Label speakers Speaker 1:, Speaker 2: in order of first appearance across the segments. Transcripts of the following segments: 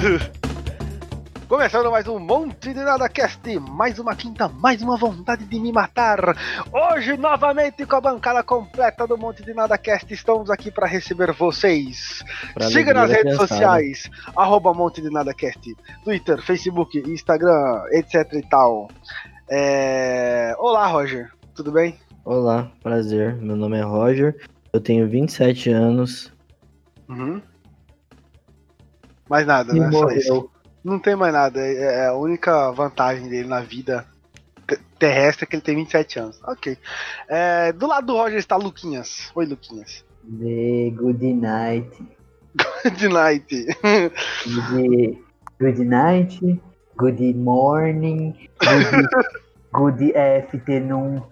Speaker 1: Começando mais um Monte de Nada Cast, mais uma quinta, mais uma vontade de me matar. Hoje, novamente, com a bancada completa do Monte de Nada Cast, estamos aqui para receber vocês.
Speaker 2: Pra
Speaker 1: Siga nas redes
Speaker 2: criançada.
Speaker 1: sociais, arroba Monte de Nada Cast, Twitter, Facebook, Instagram, etc e tal. É... Olá, Roger, tudo bem?
Speaker 2: Olá, prazer. Meu nome é Roger. Eu tenho 27 anos.
Speaker 1: Uhum. Mais nada,
Speaker 2: E
Speaker 1: né?
Speaker 2: Morreu.
Speaker 1: Não tem mais nada. É é a única vantagem dele na vida te- terrestre é que ele tem 27 anos. Ok. É, do lado do Roger está Luquinhas. Oi, Luquinhas.
Speaker 3: The good night.
Speaker 1: De night.
Speaker 3: Good, good night. Good morning. Good, good afternoon.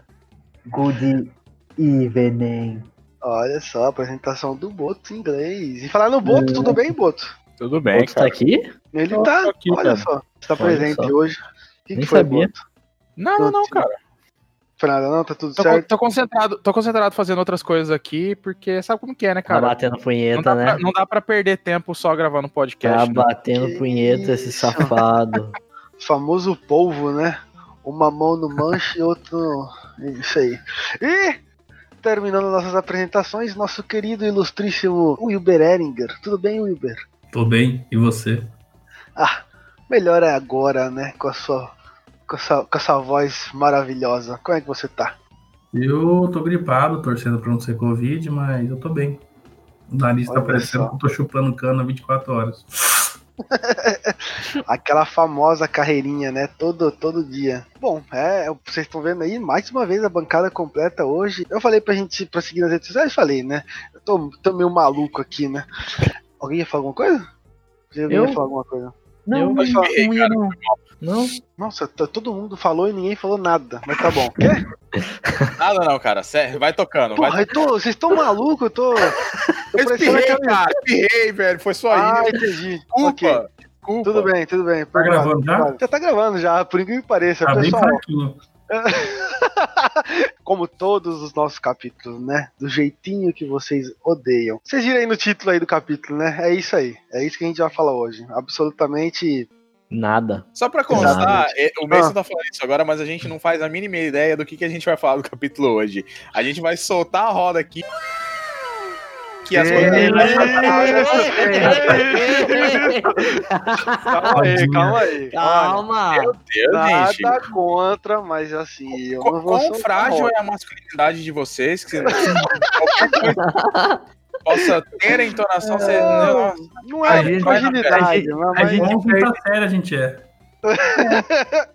Speaker 3: Good evening.
Speaker 1: Olha só, a apresentação do Boto em inglês. E falar no Boto, tudo bem, Boto?
Speaker 4: Tudo bem,
Speaker 2: Outro tá
Speaker 4: cara.
Speaker 2: aqui?
Speaker 1: Ele
Speaker 4: Tô
Speaker 1: tá.
Speaker 4: aqui,
Speaker 1: olha
Speaker 4: cara.
Speaker 1: só. Está presente
Speaker 2: só.
Speaker 1: hoje. O que,
Speaker 2: Nem
Speaker 1: que foi,
Speaker 2: sabia.
Speaker 1: Boto?
Speaker 4: Não, não, cara.
Speaker 1: Foi nada, não? Tá tudo
Speaker 4: Tô,
Speaker 1: certo?
Speaker 4: tô concentrado, tô concentrado fazendo outras coisas aqui, porque sabe como que é, né,
Speaker 2: Tá
Speaker 4: cara?
Speaker 2: batendo
Speaker 4: Não
Speaker 2: punheta,
Speaker 4: dá,
Speaker 2: né?
Speaker 4: pra, não dá pra perder tempo só gravando
Speaker 2: Tá
Speaker 4: podcast. né?
Speaker 2: batendo
Speaker 1: Que
Speaker 2: punheta esse
Speaker 1: isso.
Speaker 2: safado.
Speaker 1: famoso polvo, né? Uma mão no manche e outro. no- Isso aí. E terminando nossas apresentações, nosso querido e ilustríssimo Wilber Eringer. Tudo bem, Wilber?
Speaker 5: Tô bem, e você?
Speaker 1: Ah, melhor é agora, né? Com a sua. Com essa, com essa voz maravilhosa. Como é que você tá?
Speaker 5: Eu tô gripado, torcendo pra não ser Covid, mas eu tô bem. O nariz tá
Speaker 1: Olha
Speaker 5: parecendo
Speaker 1: só.
Speaker 5: que eu tô chupando cana 24 horas.
Speaker 1: Aquela famosa carreirinha, né? Todo, todo dia. Bom, é, vocês estão vendo aí, mais uma vez a bancada completa hoje. Eu falei pra gente pra seguir nas redes sociais, falei, né? Eu tô, tô meio maluco aqui, né? Alguém ia falar alguma coisa? Alguém
Speaker 2: Eu?
Speaker 1: ia falar alguma coisa?
Speaker 3: Não,
Speaker 2: Eu-
Speaker 3: não, não ia não.
Speaker 2: Não?
Speaker 1: Nossa, tá- todo mundo falou e ninguém falou nada, mas tá bom. Quê?
Speaker 4: Nada não, cara. Sério, vai tocando. Vai
Speaker 1: Porra, eu tô, vocês estão malucos, eu tô. tô
Speaker 4: Eu espirrei, cara. Espirrei, velho. Foi só
Speaker 1: Ah,
Speaker 4: isso.
Speaker 1: entendi.
Speaker 4: Desculpa.
Speaker 1: Ok.
Speaker 4: Desculpa.
Speaker 1: Tudo bem, tudo bem.
Speaker 5: Tá gravando já?
Speaker 1: Já tá gravando já, por incrível que pareça.
Speaker 5: Tá bem
Speaker 1: pessoal. como todos os nossos capítulos, né? Do jeitinho que vocês odeiam. Vocês viram aí no título aí do capítulo, né? É isso aí. É isso que a gente vai falar hoje. Absolutamente.
Speaker 2: Nada.
Speaker 4: Só pra constar,
Speaker 2: Exatamente.
Speaker 4: é, o Mason
Speaker 1: Ah.
Speaker 4: tá falando isso agora, mas a gente não faz a mínima ideia do que, que a gente vai falar do capítulo hoje. A gente vai soltar a roda aqui. Que as coisas.
Speaker 1: Calma aí, calma aí.
Speaker 2: Calma!
Speaker 4: Meu Deus,
Speaker 1: Nada
Speaker 4: gente.
Speaker 1: contra, mas assim, eu
Speaker 4: Qu-
Speaker 1: não vou
Speaker 4: Quão frágil é a masculinidade de vocês? Que possa ter a entonação. Você,
Speaker 1: Não, não é
Speaker 2: A gente-
Speaker 1: fragilidade,
Speaker 2: a gente-
Speaker 1: mas-
Speaker 5: A gente a é.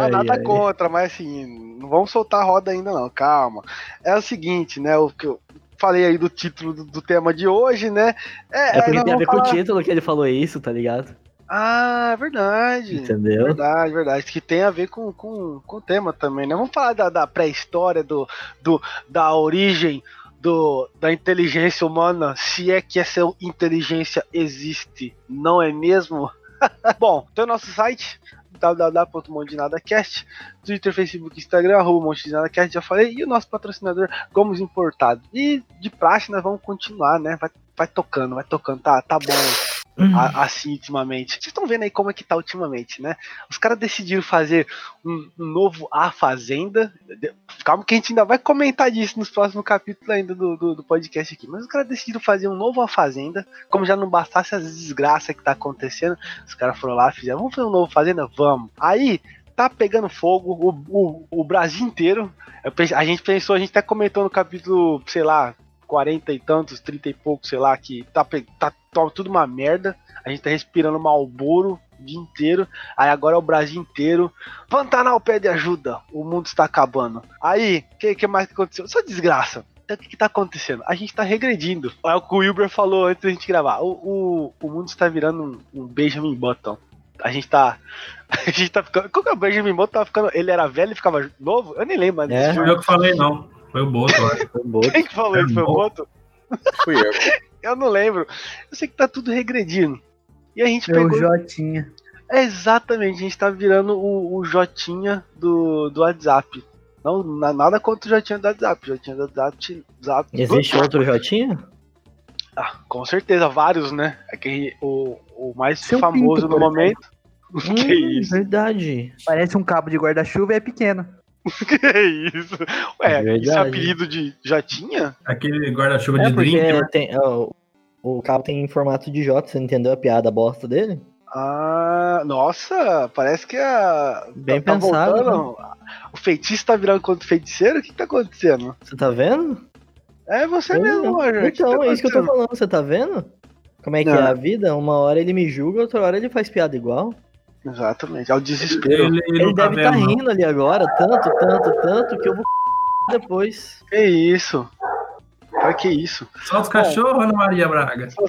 Speaker 2: Ai,
Speaker 1: nada
Speaker 2: ai.
Speaker 1: contra, mas assim, não vamos soltar a roda ainda não, calma. É o seguinte, né, o que eu falei aí do título do, do tema de hoje, né? É,
Speaker 2: É porque tem a ver
Speaker 1: vamos
Speaker 2: com o
Speaker 1: falar-
Speaker 2: título que ele falou isso, tá ligado?
Speaker 1: Ah, é verdade.
Speaker 2: Entendeu?
Speaker 1: Verdade, verdade. Que tem a ver com, com, com o tema também, né? Vamos falar da, da pré-história, do, do, da origem do, da inteligência humana, se é que essa inteligência existe, não é mesmo? Bom, tem o nosso site www.mondinadacast, Twitter, Facebook, Instagram, arroba Mondinadacast, já falei, e o nosso patrocinador Gomes Importado. E de praxe nós vamos continuar, né? Vai, vai tocando, vai tocando, tá, tá bom a- assim ultimamente. Vocês estão vendo aí como é que tá ultimamente, né? Os caras decidiram fazer um, um novo A Fazenda. Calma que a gente ainda vai comentar disso nos próximos capítulos ainda do, do, do podcast aqui. Mas os caras decidiram fazer um novo A Fazenda. Como já não bastasse as desgraças que tá acontecendo, os caras foram lá e fizeram, vamos fazer um novo Fazenda? Vamos. Aí, tá pegando fogo o, o, o Brasil inteiro. Pense- a gente pensou, a gente até comentou no capítulo, sei lá, 40 e tantos, 30 e pouco, sei lá, que tá, tá, tá tudo uma merda. A gente tá respirando Malboro o dia inteiro. Aí agora é o Brasil inteiro. Pantanal pede ajuda. O mundo está acabando. Aí, o que, que mais que aconteceu? Só desgraça. Então, o que, que tá acontecendo? A gente tá regredindo. É o que o Wilber falou antes da gente gravar. O, o, o mundo está virando um, um Benjamin Button. A gente tá. A gente tá ficando. Qual que é o Benjamin Button? Tava ficando, ele era velho e ficava novo? Eu nem lembro
Speaker 2: É.
Speaker 5: Não fui eu que falei, não. Foi o Boto, acho.
Speaker 2: Foi boto.
Speaker 1: Quem que falou isso? Foi o Boto?
Speaker 4: Fui eu.
Speaker 1: Eu não lembro. Eu sei que tá tudo regredindo. E a gente
Speaker 3: É o
Speaker 1: pegou.
Speaker 3: Jotinha.
Speaker 1: É exatamente, a gente tá virando o, o Jotinha do, do WhatsApp. Não, na- nada contra o Jotinha do WhatsApp. Jotinha do WhatsApp.
Speaker 2: Existe outro Jotinha?
Speaker 1: Ah, com certeza, vários, né? É que o, o mais
Speaker 3: Seu
Speaker 1: famoso
Speaker 3: pinto,
Speaker 1: no momento. que
Speaker 2: Hum,
Speaker 1: isso?
Speaker 2: Verdade.
Speaker 3: Parece um cabo de guarda-chuva e é pequeno.
Speaker 1: Que isso? Ué,
Speaker 2: Verdade.
Speaker 1: esse apelido de. Já tinha?
Speaker 5: Aquele guarda-chuva
Speaker 2: É
Speaker 5: de drink, né?
Speaker 2: tem, ó, o cabo tem formato de J, você entendeu a piada bosta dele?
Speaker 1: Ah, nossa, parece que a.
Speaker 2: Bem
Speaker 1: tá
Speaker 2: pensado,
Speaker 1: voltando. O feitiço tá virando contra o feiticeiro? O que tá acontecendo?
Speaker 2: Você tá vendo?
Speaker 1: É você
Speaker 2: É,
Speaker 1: mesmo, Roger. que
Speaker 2: Então,
Speaker 1: tá
Speaker 2: é isso que eu tô falando, você tá vendo? Como é que
Speaker 1: Não.
Speaker 2: é a vida? Uma hora ele me julga, outra hora ele faz piada igual.
Speaker 1: Exatamente, é o desespero.
Speaker 5: Ele,
Speaker 2: Ele
Speaker 5: tá
Speaker 2: deve estar
Speaker 5: não.
Speaker 2: rindo ali agora, tanto, tanto, tanto, que eu vou depois.
Speaker 1: Que isso? Pra que isso?
Speaker 5: Só os cachorros, Ana Maria Braga.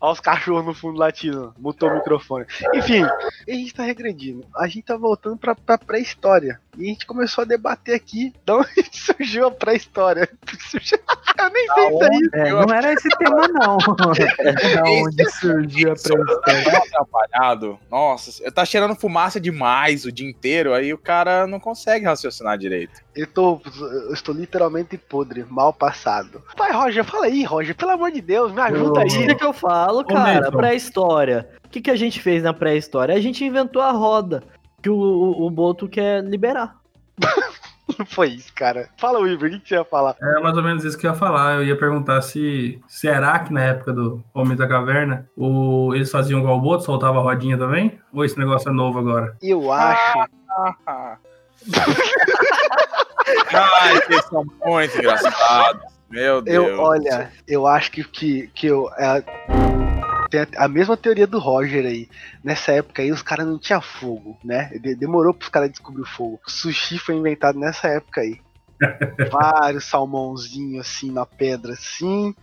Speaker 1: Olha os cachorros no fundo latindo. Mutou o microfone. Enfim, a gente tá regredindo. A gente tá voltando pra, pra pré-história. E a gente começou a debater aqui de onde surgiu a pré-história. Eu nem sei isso aí.
Speaker 3: É, não era esse tema, não. da onde surgiu a pré-história.
Speaker 4: Tão atrapalhado. Nossa, tá cheirando fumaça demais o dia inteiro, aí o cara não consegue raciocinar direito.
Speaker 1: Eu, tô, eu estou literalmente podre, mal passado. Pai, Roger, fala aí, Roger. Pelo amor de Deus, me ajuda
Speaker 2: O
Speaker 1: aí.
Speaker 2: que que eu falo, cara? Pré-história. O que, que a gente fez na pré-história? A gente inventou a roda. Que o, o, o Boto quer liberar.
Speaker 1: Não foi isso, cara. Fala, Weaver, o que que você ia falar?
Speaker 5: É mais ou menos isso que eu ia falar. Eu ia perguntar se será que na época do Homem da Caverna o, eles faziam igual o Boto, soltava a rodinha também? Ou esse negócio é novo agora?
Speaker 1: Eu acho.
Speaker 4: Ai, vocês são muito engraçados. Meu Deus.
Speaker 1: Eu, olha, eu acho que, que, que eu. é, tem a, mesma teoria do Roger aí. Nessa época aí, os caras não tinham fogo, né? De- demorou pros caras descobrir o fogo. O sushi foi inventado nessa época aí. Vários salmãozinhos assim na pedra, assim,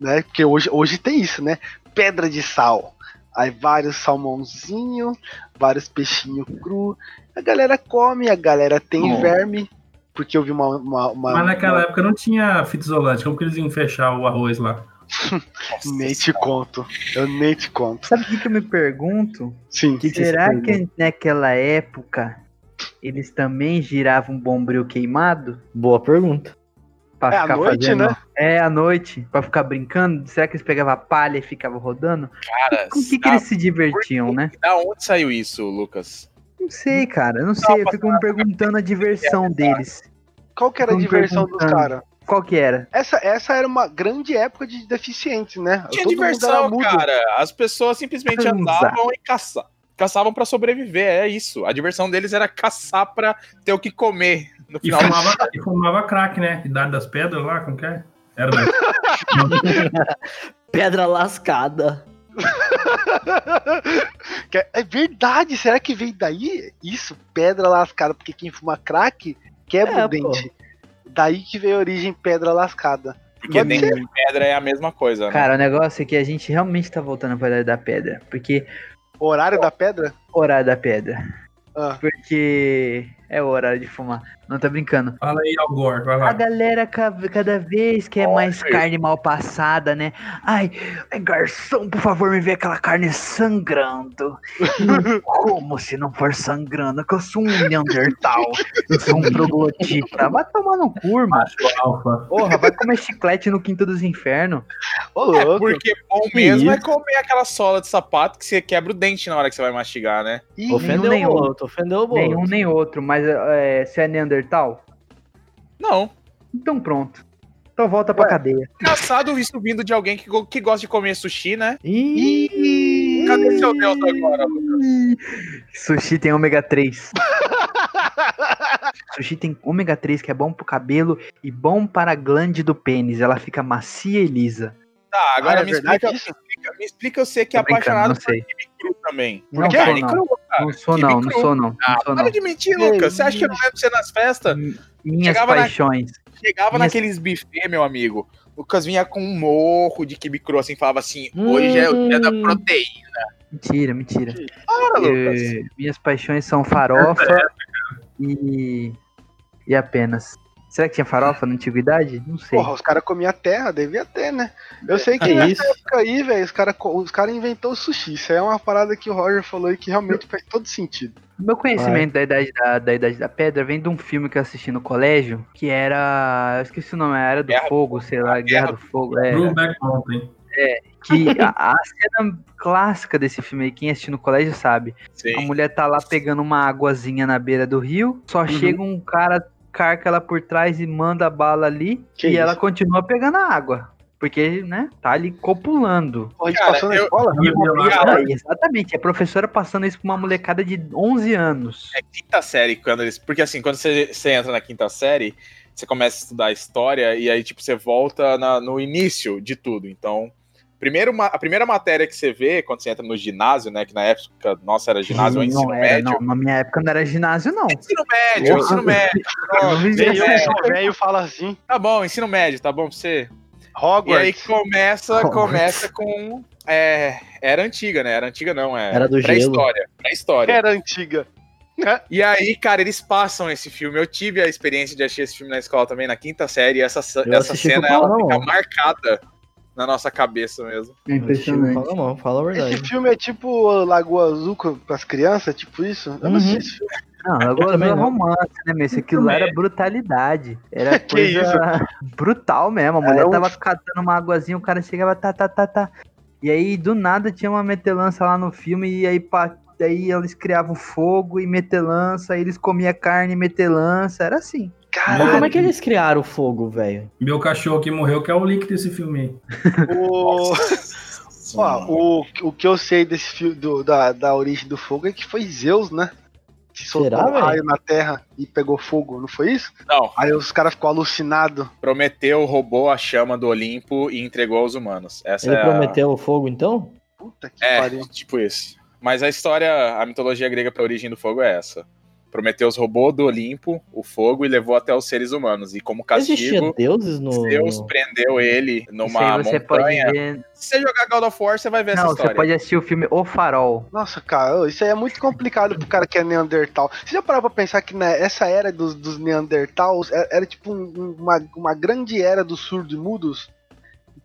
Speaker 1: né? Porque hoje, hoje tem isso, né? Pedra de sal. Aí vários salmãozinhos, vários peixinhos cru. A galera come, a galera tem verme. Porque eu vi uma. uma, uma-
Speaker 5: Mas naquela
Speaker 1: uma-
Speaker 5: época não tinha fita isolante. Como que eles iam fechar o arroz lá?
Speaker 4: Nossa
Speaker 1: Nem te
Speaker 4: Senhora.
Speaker 1: conto. Eu nem te conto.
Speaker 3: Sabe o que, que eu me pergunto?
Speaker 1: Sim.
Speaker 2: Que que
Speaker 3: Será que naquela época eles também giravam bombril queimado?
Speaker 2: Boa pergunta.
Speaker 3: Pra
Speaker 1: É à
Speaker 3: ficar
Speaker 1: noite,
Speaker 3: fazendo...
Speaker 1: né?
Speaker 3: É, à noite, pra ficar brincando. Será que eles pegavam palha e ficavam rodando?
Speaker 4: Cara,
Speaker 3: Com o que, que eles se divertiam, né?
Speaker 4: da onde saiu isso, Lucas?
Speaker 3: Não sei, cara. Não sei. Eu fico me perguntando a diversão deles.
Speaker 1: Qual que era a diversão dos caras?
Speaker 3: Qual que era?
Speaker 1: Essa, essa era uma grande época de deficientes, né?
Speaker 4: Tinha
Speaker 1: Todo
Speaker 4: diversão, cara. As pessoas simplesmente andavam e caça... caçavam pra sobreviver. É isso. A diversão deles era caçar pra ter o que comer. No
Speaker 5: E
Speaker 4: final
Speaker 5: fumava, e fumava crack, né? Idade das pedras lá, como que é? Era mesmo.
Speaker 2: Pedra lascada.
Speaker 1: É- é verdade, será que veio daí? Isso, pedra lascada, porque quem fuma crack quebra
Speaker 2: É,
Speaker 1: o dente. Daí que veio a origem pedra lascada.
Speaker 4: Porque
Speaker 1: Pode
Speaker 4: dentro de pedra é a mesma coisa, né?
Speaker 3: Cara, o negócio é que a gente realmente tá voltando pra idade da pedra. Porque.
Speaker 1: Horário da pedra?
Speaker 3: Horário da pedra.
Speaker 1: Ah.
Speaker 3: Porque é o horário de fumar. Não tá brincando.
Speaker 5: Fala aí, Algor, vai
Speaker 3: A
Speaker 5: lá.
Speaker 3: galera ca- cada vez quer mais carne mal passada, né? Ai, ai, garçom, por favor, me vê aquela carne sangrando. Como se não for sangrando, que eu sou um Neandertal. Eu sou um troglodita. Vai tomar no cu.
Speaker 5: Alfa.
Speaker 3: Porra, vai comer chiclete no quinto dos infernos.
Speaker 1: Ô,
Speaker 4: É,
Speaker 1: louco.
Speaker 4: porque bom
Speaker 2: Que
Speaker 4: mesmo é comer aquela sola de sapato que você quebra o dente na hora que você vai mastigar, né?
Speaker 1: Ih,
Speaker 2: Ofendeu
Speaker 3: nem
Speaker 2: o
Speaker 3: outro.
Speaker 2: Ofendeu o Boto.
Speaker 3: Nenhum nem outro, mas é, você é Neandertal?
Speaker 4: Não.
Speaker 3: Então pronto. Então volta pra
Speaker 1: Ué.
Speaker 3: cadeia.
Speaker 4: Engraçado isso vindo de alguém que, que gosta de comer sushi, né?
Speaker 2: Ih,
Speaker 4: Cadê seu Deus agora, Lucas?
Speaker 3: Sushi tem ômega 3. Sushi tem ômega 3 que é bom pro cabelo e bom para a glande do pênis. Ela fica macia e lisa.
Speaker 4: Tá, agora
Speaker 1: Ah, é
Speaker 4: me, explica, me explica. Me explica você que é apaixonado por
Speaker 3: sei.
Speaker 4: kibe cru também.
Speaker 3: Não
Speaker 4: Porque
Speaker 3: sou,
Speaker 4: carne
Speaker 3: não.
Speaker 4: cru, cara.
Speaker 3: Não sou não, não
Speaker 4: cru.
Speaker 3: sou não.
Speaker 4: Ah, para
Speaker 3: não.
Speaker 4: de mentir, Lucas. Você acha que eu não lembro você nas festas?
Speaker 3: Minhas
Speaker 4: Chegava na-
Speaker 3: paixões.
Speaker 4: Chegava
Speaker 3: Minhas-
Speaker 4: naqueles buffet, meu amigo. Lucas vinha com um morro de kibe cru, assim, falava assim: hoje é o dia da
Speaker 2: Hum.
Speaker 4: proteína.
Speaker 3: Mentira, mentira.
Speaker 4: Para, Lucas.
Speaker 3: Minhas paixões são farofa e e apenas. Será que tinha farofa na antiguidade? Não sei.
Speaker 1: Porra, os caras comiam terra, devia ter, né? Eu sei que nessa
Speaker 2: isso?
Speaker 1: época aí, velho, os caras os cara inventou o sushi. Isso aí é uma parada que o Roger falou e que realmente faz todo sentido.
Speaker 3: Meu conhecimento da idade da, da Idade da Pedra vem de um filme que eu assisti no colégio, que era. Eu esqueci o nome, era do
Speaker 4: Guerra do
Speaker 3: Fogo, sei lá, Guerra do Fogo. É,
Speaker 5: Brokeback Mountain.
Speaker 3: que a, a cena clássica desse filme aí, quem assistiu no colégio sabe. A
Speaker 4: Sim.
Speaker 3: mulher tá lá pegando uma águazinha na beira do rio, só chega um cara, carca ela por trás e manda a bala ali,
Speaker 1: Que
Speaker 3: e
Speaker 1: isso?
Speaker 3: ela continua pegando a água. Porque, né, tá ali copulando.
Speaker 1: A gente
Speaker 4: Cara,
Speaker 1: passou na
Speaker 4: eu-
Speaker 1: escola?
Speaker 3: Ah, exatamente, a professora passando isso com uma molecada de 11 anos.
Speaker 4: É quinta série quando eles. Porque assim, quando você, você entra na quinta série, você começa a estudar história e aí, tipo, você volta na- no início de tudo. Então, primeiro, a primeira matéria que você vê quando você entra no ginásio, né? Que na época, nossa, era ginásio ou ensino
Speaker 3: não era,
Speaker 4: médio.
Speaker 3: não, na minha época não era ginásio, não.
Speaker 4: Ensino médio,
Speaker 3: Porra.
Speaker 4: ensino médio.
Speaker 1: Sou velho, fala assim.
Speaker 4: Tá bom, ensino médio, tá bom pra você? E aí
Speaker 1: Hogwarts.
Speaker 4: começa,
Speaker 3: Hogwarts.
Speaker 4: começa com. É, era antiga, né? Era antiga, não. É
Speaker 2: Era do
Speaker 4: pré-história. Pré-história.
Speaker 1: Era antiga.
Speaker 4: E aí, cara, eles passam esse filme. Eu tive a experiência de assistir esse filme na escola também, na quinta série. E essa,
Speaker 2: Eu
Speaker 4: essa cena
Speaker 2: o
Speaker 4: ela fica marcada na nossa cabeça mesmo.
Speaker 3: É impressionante.
Speaker 2: Fala, não, fala a
Speaker 1: Esse
Speaker 2: verdade.
Speaker 1: filme é tipo Lagoa Azul com- pras crianças, tipo isso? Eu não
Speaker 3: Uhum.
Speaker 1: sei esse filme.
Speaker 3: Não, é
Speaker 2: não.
Speaker 3: romance, né, meu? Isso aquilo lá era brutalidade. Era coisa brutal mesmo. A mulher
Speaker 1: Era um-
Speaker 3: tava catando uma águazinha, o cara chegava, tá, tá, tá, tá. E aí, do nada, tinha uma metelança lá no filme, e aí, pá, aí eles criavam fogo e metelança, aí eles comiam carne e metelança, era assim.
Speaker 1: Caralho,
Speaker 2: como é que eles criaram o fogo, velho?
Speaker 5: Meu cachorro que morreu, que é o link desse filme aí.
Speaker 1: o... Ó, o, o que eu sei desse filme, do- da, da origem do fogo é que foi Zeus, né? Que soltou
Speaker 2: Será,
Speaker 1: um raio na terra e pegou fogo, não foi isso?
Speaker 4: Não,
Speaker 1: Aí os caras ficou alucinados.
Speaker 4: Prometeu roubou a chama do Olimpo e entregou aos humanos. Essa
Speaker 2: Ele
Speaker 4: é a-
Speaker 2: prometeu o fogo, então?
Speaker 1: Puta que
Speaker 4: É,
Speaker 1: pariu.
Speaker 4: tipo isso. Mas a história, a mitologia grega pra origem do fogo é essa. Prometeus roubou do Olimpo o fogo e levou até os seres humanos. E como
Speaker 2: Existia
Speaker 4: castigo,
Speaker 2: deuses no...
Speaker 4: Zeus
Speaker 2: no-
Speaker 4: prendeu ele numa
Speaker 3: você
Speaker 4: montanha.
Speaker 3: pode ver.
Speaker 4: Se você jogar God of War, você vai ver
Speaker 3: Não,
Speaker 4: essa
Speaker 3: você
Speaker 4: história.
Speaker 3: pode assistir o filme O Farol.
Speaker 1: Nossa, cara, isso aí é muito complicado pro cara que é Neandertal. Você já parou pra pensar que nessa era dos, dos Neandertals era, era tipo um- um- uma, uma grande era dos surdos-mudos?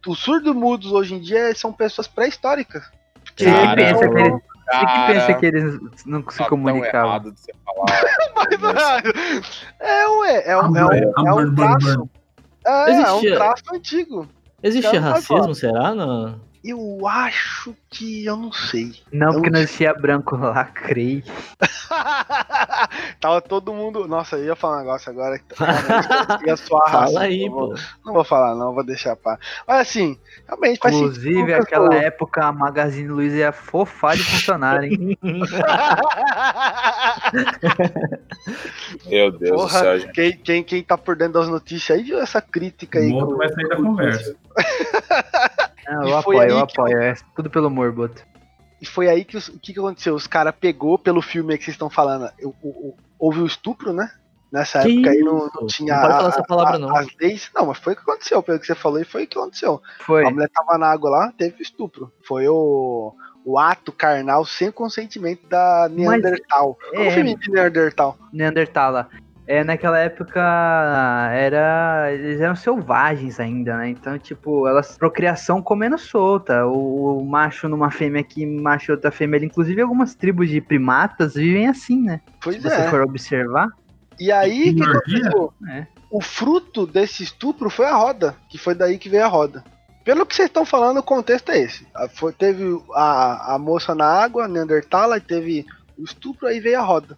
Speaker 1: Os surdos-mudos hoje em dia são pessoas pré-históricas. Porque
Speaker 3: Você que
Speaker 4: Cara,
Speaker 3: pensa que eles, você que
Speaker 4: Cara,
Speaker 3: pensa que eles não se
Speaker 4: tá
Speaker 3: comunicavam.
Speaker 4: você falar.
Speaker 1: é, ué, é, um- é, um, é um traço. É, é um traço antigo.
Speaker 2: Existia
Speaker 1: Cara, tá
Speaker 2: racismo, será? Não.
Speaker 1: Eu acho que eu não sei.
Speaker 3: Não, porque
Speaker 1: Eu-
Speaker 3: não existia branco lá, creio.
Speaker 1: Tava todo mundo. Nossa, eu ia falar um negócio agora que ia soar
Speaker 2: Fala
Speaker 1: racista,
Speaker 2: aí,
Speaker 1: vou-
Speaker 2: pô.
Speaker 1: Não vou falar, não, vou deixar pá. Mas assim, realmente faz
Speaker 3: Inclusive, aquela
Speaker 1: falou.
Speaker 3: época a Magazine Luiza ia fofar de funcionar, hein?
Speaker 4: Meu Deus
Speaker 1: Porra,
Speaker 4: do céu, gente.
Speaker 1: quem, quem, quem tá por dentro das notícias aí viu essa crítica aí.
Speaker 5: O outro vai sair da conversa.
Speaker 3: Não, eu apoio, eu
Speaker 1: aí que
Speaker 3: apoio. É tudo pelo humor, Boto.
Speaker 1: E foi aí que os- o que, que aconteceu? Os caras pegou pelo filme aí que vocês estão falando. o- o- o- houve o estupro, né? Nessa
Speaker 2: Que
Speaker 1: época aí não, não tinha
Speaker 2: Não pode falar
Speaker 1: a-
Speaker 2: essa palavra,
Speaker 1: a-
Speaker 2: não.
Speaker 1: as leis. Não, mas foi o que aconteceu. Pelo que você falou, e foi o que aconteceu.
Speaker 3: Foi.
Speaker 1: A mulher tava na água lá, teve estupro. Foi o, o ato carnal sem consentimento da Neandertal. Qual
Speaker 3: é-
Speaker 1: o filme de Neandertal?
Speaker 3: É, naquela época era. Eles eram selvagens ainda, né? Então, tipo, elas. Procriação comendo solta. O, o macho numa fêmea aqui, macho outra fêmea ali. Inclusive, algumas tribos de primatas vivem assim, né?
Speaker 1: Pois
Speaker 3: Se você
Speaker 1: é.
Speaker 3: for observar.
Speaker 1: E aí, o que aconteceu?
Speaker 3: É.
Speaker 1: O fruto desse estupro foi a roda, que foi daí que veio a roda. Pelo que vocês estão falando, o contexto é esse. Foi- teve a, a moça na água, Neandertal, aí teve o estupro, aí veio a roda.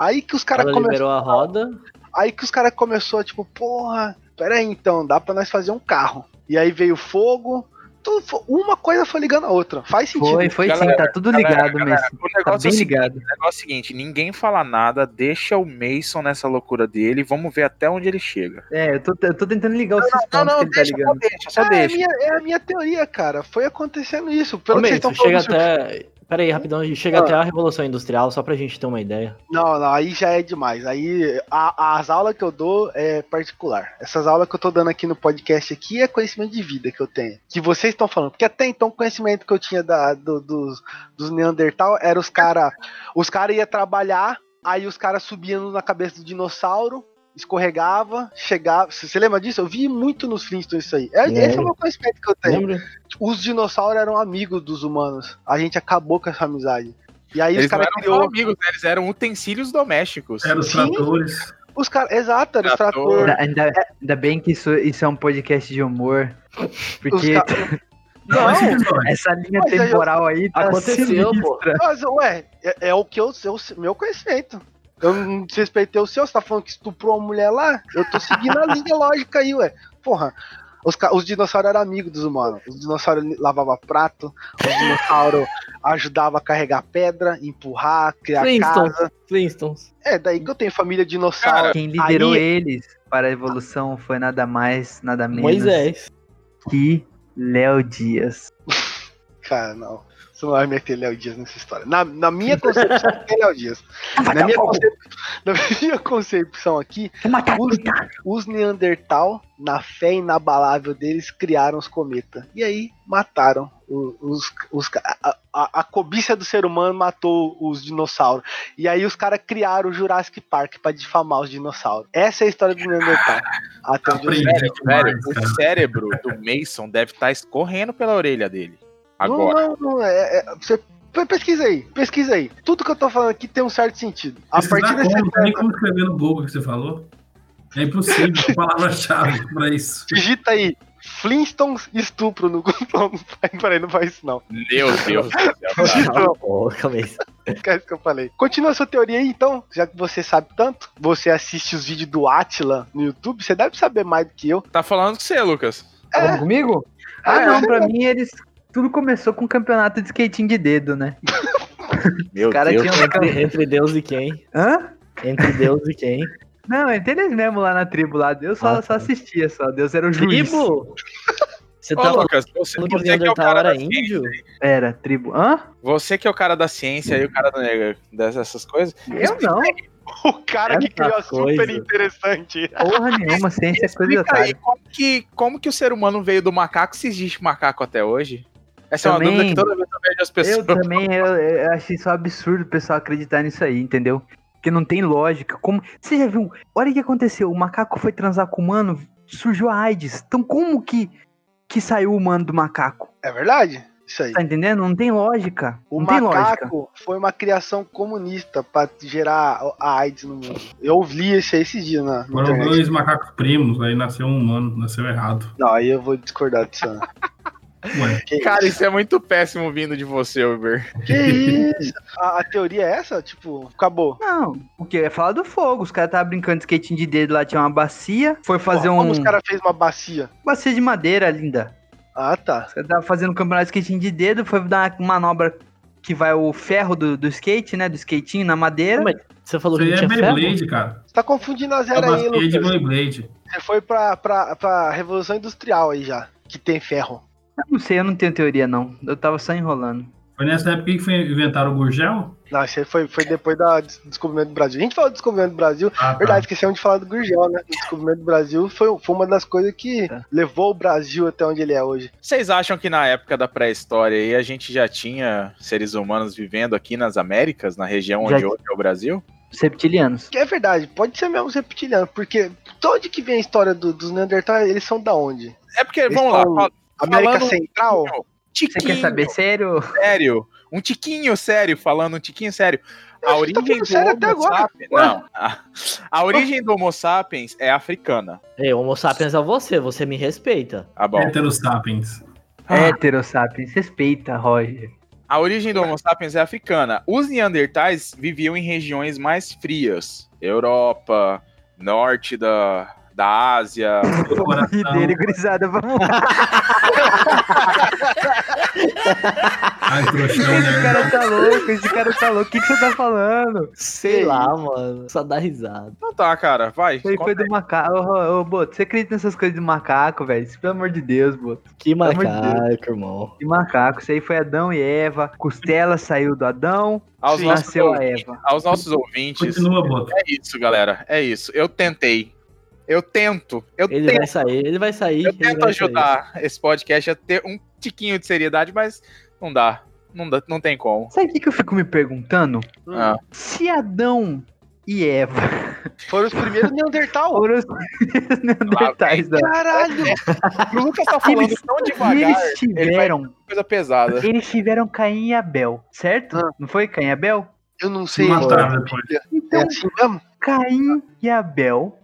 Speaker 1: Aí que os caras começaram.
Speaker 2: a roda.
Speaker 1: Aí que os caras começou tipo, porra, pera aí então, dá pra nós fazer um carro. E aí veio fogo, tudo uma coisa foi ligando a outra. Faz sentido.
Speaker 3: Foi, foi sim,
Speaker 4: Galera,
Speaker 3: tá tudo
Speaker 4: galera,
Speaker 3: ligado
Speaker 4: galera,
Speaker 3: mesmo.
Speaker 4: O
Speaker 3: Tá
Speaker 4: negócio, é
Speaker 3: bem
Speaker 4: o seguinte,
Speaker 3: ligado.
Speaker 4: o negócio é o seguinte: ninguém fala nada, deixa o Mason nessa loucura dele, vamos ver até onde ele chega.
Speaker 3: É, eu tô, eu tô tentando ligar os pontos
Speaker 4: Não, não,
Speaker 3: que ele tá
Speaker 4: deixa, só
Speaker 3: ligando.
Speaker 4: deixa, só
Speaker 1: É, é, a
Speaker 4: deixa.
Speaker 1: minha, é a minha teoria, cara. Foi acontecendo isso. Pelo
Speaker 2: Ô,
Speaker 1: que vocês
Speaker 2: Mason,
Speaker 1: estão falando.
Speaker 2: chega até. Pera aí, rapidão, chega
Speaker 1: Ah.
Speaker 2: até a Revolução Industrial, só pra gente ter uma ideia.
Speaker 1: Não, não, aí já é demais. Aí a- as aulas que eu dou é particular. Essas aulas que eu tô dando aqui no podcast aqui é conhecimento de vida que eu tenho. Que vocês estão falando. Porque até então o conhecimento que eu tinha da, do- dos, dos Neandertal era os cara, os cara iam trabalhar, aí os caras subiam na cabeça do dinossauro, escorregava, chegava. Você lembra disso? Eu vi muito nos Flintstones isso aí. É, esse é o meu conhecimento que eu tenho.
Speaker 2: Lembra?
Speaker 1: Os dinossauros eram amigos dos humanos. A gente acabou com essa amizade. E aí
Speaker 4: Eles
Speaker 1: os caras
Speaker 4: eram
Speaker 1: criou.
Speaker 4: amigos, né? eles eram utensílios domésticos.
Speaker 5: Era os tratores.
Speaker 1: Os caras. Exato, era os
Speaker 4: Trator.
Speaker 3: Ainda, ainda, bem que isso, isso é um podcast de humor. Porque
Speaker 5: Não,
Speaker 1: Não,
Speaker 3: essa linha
Speaker 1: eu-
Speaker 3: temporal aí tá
Speaker 2: Aconteceu, pô.
Speaker 3: sinistra.
Speaker 1: Mas, ué, é, é o que eu, eu meu conhecimento. Eu não desrespeitei o seu, você tá falando que estuprou uma mulher lá? Eu tô seguindo a linha lógica aí, ué. Porra. Os, os dinossauros eram amigos dos humanos. Os dinossauros lavavam prato, os dinossauros ajudavam a carregar pedra, empurrar, criar
Speaker 2: Flintstones.
Speaker 1: casa.
Speaker 2: Flintstones.
Speaker 1: É, daí que eu tenho família dinossauro.
Speaker 3: Quem liderou
Speaker 1: Aí-
Speaker 3: eles para a evolução foi nada mais, nada menos
Speaker 2: Moisés.
Speaker 3: que Léo Dias.
Speaker 1: Cara, não. Você não vai meter Léo Dias nessa história. Na, na minha concepção, é Léo Dias. Na minha, concep- na minha concepção aqui, os, os Neandertal, na fé inabalável deles, criaram os cometas. E aí mataram o- os. os a, a, a cobiça do ser humano matou os dinossauros. E aí os caras criaram o Jurassic Park pra difamar os dinossauros. Essa é a história do Neandertal. Até.
Speaker 5: Aprendi
Speaker 4: Velho,
Speaker 5: demais,
Speaker 4: o cérebro do Mason deve estar escorrendo pela orelha dele. Agora.
Speaker 1: Não, não, não. É, é- você pe- pesquisa aí, pesquisa aí. Tudo que eu tô falando aqui tem um certo sentido. A
Speaker 5: Pesquisar
Speaker 1: partir desse
Speaker 5: como, nem como escrever no Google que você falou. É impossível, palavra-chave pra isso.
Speaker 1: Digita aí. Flintstones estupro no Google. Não, Peraí, não faz isso não.
Speaker 4: Meu Deus do céu.
Speaker 2: cabeça.
Speaker 1: esquece que eu falei. Continua a sua teoria aí, então. Já que você sabe tanto, você assiste os vídeos do Atila no YouTube, você deve saber mais do que eu.
Speaker 4: Tá falando com você, Lucas.
Speaker 3: Falando comigo?
Speaker 1: Ah,
Speaker 3: Ah,
Speaker 1: é,
Speaker 3: não, pra mim eles. Tudo começou com um campeonato de skating de dedo, né?
Speaker 4: Meu
Speaker 3: cara
Speaker 4: Deus.
Speaker 3: tinha-
Speaker 2: Entre, entre Deus e quem?
Speaker 3: Hã?
Speaker 2: Entre Deus e quem?
Speaker 3: Não, entre eles mesmo lá na tribo lá. Deus só,
Speaker 2: Ah,
Speaker 3: só
Speaker 2: tá.
Speaker 3: assistia só. Deus era o juiz.
Speaker 2: Tribo? Você
Speaker 4: Ô,
Speaker 2: tá falando
Speaker 4: Lucas, você,
Speaker 2: que o
Speaker 4: você que é o cara da
Speaker 2: era
Speaker 4: ciência.
Speaker 2: índio?
Speaker 3: Era, tribo. Hã?
Speaker 4: Você que é o cara da ciência e o cara da, dessas coisas.
Speaker 3: Eu não.
Speaker 1: O cara que
Speaker 2: Tanta
Speaker 1: criou super
Speaker 2: coisa.
Speaker 1: interessante.
Speaker 3: Porra nenhuma, ciência é coisa
Speaker 4: aí como que, como que o ser humano veio do macaco se existe macaco até hoje? Essa é uma
Speaker 3: Também-
Speaker 4: dúvida que toda vez eu vejo as pessoas.
Speaker 3: Eu também, eu, eu achei isso um absurdo o pessoal acreditar nisso aí, entendeu? Porque não tem lógica. Como Você já viu? Olha o que aconteceu. O macaco foi transar com o humano, surgiu a AIDS. Então como que, que saiu o humano do macaco?
Speaker 1: É verdade? Isso aí.
Speaker 3: Tá entendendo? Não tem lógica.
Speaker 1: O
Speaker 3: não tem lógica.
Speaker 1: macaco foi uma criação comunista pra gerar a AIDS no mundo. Eu li esse aí esses dias na,
Speaker 5: Foram
Speaker 1: internet.
Speaker 5: dois macacos primos, aí nasceu um humano, nasceu errado.
Speaker 1: Não, aí eu vou discordar disso.
Speaker 5: Ué,
Speaker 4: Cara, isso é muito péssimo vindo de você, Uber.
Speaker 1: Que isso? A, a teoria é essa? Tipo, acabou.
Speaker 3: Não, o que? Ia falar do fogo. Os caras estavam brincando de skating de dedo lá, tinha uma bacia. Foi fazer
Speaker 1: Porra,
Speaker 3: um.
Speaker 1: Como os caras fez uma bacia?
Speaker 3: Bacia de madeira, linda.
Speaker 1: Ah, tá.
Speaker 3: Os caras estavam fazendo um campeonato de skating de dedo, foi dar uma manobra que vai o ferro do, do skate, né? Do skatinho na madeira.
Speaker 2: Mas Você falou
Speaker 5: isso
Speaker 2: que
Speaker 5: é
Speaker 2: tinha ferro?
Speaker 5: Beyblade, cara.
Speaker 1: Você tá confundindo a
Speaker 5: É
Speaker 1: zero
Speaker 5: uma
Speaker 1: aí, Lucas.
Speaker 5: Beyblade.
Speaker 1: Você foi pra, pra, pra Revolução Industrial aí já, que tem ferro.
Speaker 3: Eu não sei, eu não tenho teoria, não. Eu tava só enrolando.
Speaker 5: Foi nessa época que foi inventaram o Gurgel?
Speaker 1: Não, isso aí foi, foi depois da des- descobrimento do Brasil. A gente falou do descobrimento do Brasil.
Speaker 5: Ah, tá.
Speaker 1: Verdade, esquecemos de falar do Gurgel, né? O descobrimento do Brasil foi, foi uma das coisas que
Speaker 3: Tá.
Speaker 1: levou o Brasil até onde ele é hoje.
Speaker 4: Vocês acham que na época da pré-história aí a gente já tinha seres humanos vivendo aqui nas Américas, na região
Speaker 3: Já
Speaker 4: onde hoje é o Brasil?
Speaker 3: Os reptilianos.
Speaker 1: Que é verdade, pode ser mesmo os reptilianos, porque de onde que vem a história do- dos Neandertais? Eles são da onde?
Speaker 4: É porque,
Speaker 1: Eles
Speaker 4: vamos lá,
Speaker 1: são
Speaker 4: fala-
Speaker 1: América
Speaker 4: Falando-
Speaker 1: Central?
Speaker 3: Você
Speaker 4: tiquinho,
Speaker 3: quer saber sério?
Speaker 4: sério, um tiquinho sério, falando um tiquinho sério. A
Speaker 1: tá
Speaker 4: origem
Speaker 1: falando
Speaker 4: do
Speaker 1: sério até
Speaker 4: Homo
Speaker 1: agora.
Speaker 4: sapiens, não, a, a origem do Homo sapiens é africana.
Speaker 2: Ei, Homo sapiens é você, você me respeita.
Speaker 4: Tá bom.
Speaker 5: Hétero sapiens.
Speaker 3: Hétero, sapiens. Respeita, Roger.
Speaker 4: A origem do Homo sapiens é africana. Os Neandertais viviam em regiões mais frias. Europa, norte da, da Ásia.
Speaker 3: E dele, gurizada, vamos lá.
Speaker 5: Ai, trouxão,
Speaker 3: Esse
Speaker 5: né?
Speaker 3: cara tá louco, esse cara tá louco. O que, que você tá falando?
Speaker 2: Sei lá, mano. Só dá risada.
Speaker 4: Então tá, cara, vai.
Speaker 3: Isso aí foi
Speaker 4: conta
Speaker 3: do macaco. Ô, ô, ô, Boto, você acredita nessas coisas de macaco, velho? Pelo amor de Deus, Boto.
Speaker 2: Que
Speaker 3: amor de
Speaker 2: macaco, irmão.
Speaker 3: De macaco. Isso aí foi Adão e Eva. Costela saiu do Adão,
Speaker 4: Aos
Speaker 1: Sim,
Speaker 4: nossos,
Speaker 3: nasceu a Eva.
Speaker 4: aos nossos ouvintes,
Speaker 5: Continua, Boto.
Speaker 4: é isso, galera. É isso. Eu tentei. Eu tento. Eu
Speaker 2: Ele
Speaker 4: tento.
Speaker 2: vai sair, ele vai sair.
Speaker 4: Eu
Speaker 2: ele
Speaker 4: tento
Speaker 2: vai sair.
Speaker 4: ajudar esse podcast a ter um tiquinho de seriedade, mas não dá. Não, dá, não tem como.
Speaker 3: Sabe o que, que eu fico me perguntando?
Speaker 4: Ah.
Speaker 3: Se Adão e Eva.
Speaker 1: Foram os primeiros Neandertal.
Speaker 3: Foram os primeiros neandertais da.
Speaker 1: Caralho!
Speaker 4: O Lucas tá falando
Speaker 3: Eles-
Speaker 4: tão devagar.
Speaker 3: eles
Speaker 4: Ele
Speaker 3: tiveram.
Speaker 4: coisa pesada.
Speaker 3: Eles tiveram Caim e Abel, certo?
Speaker 1: Ah.
Speaker 3: Não foi Caim e Abel?
Speaker 1: Eu não
Speaker 5: Se
Speaker 1: sei.
Speaker 5: mataram depois.
Speaker 1: É
Speaker 3: Então,
Speaker 1: assim mesmo?
Speaker 3: Caim e Abel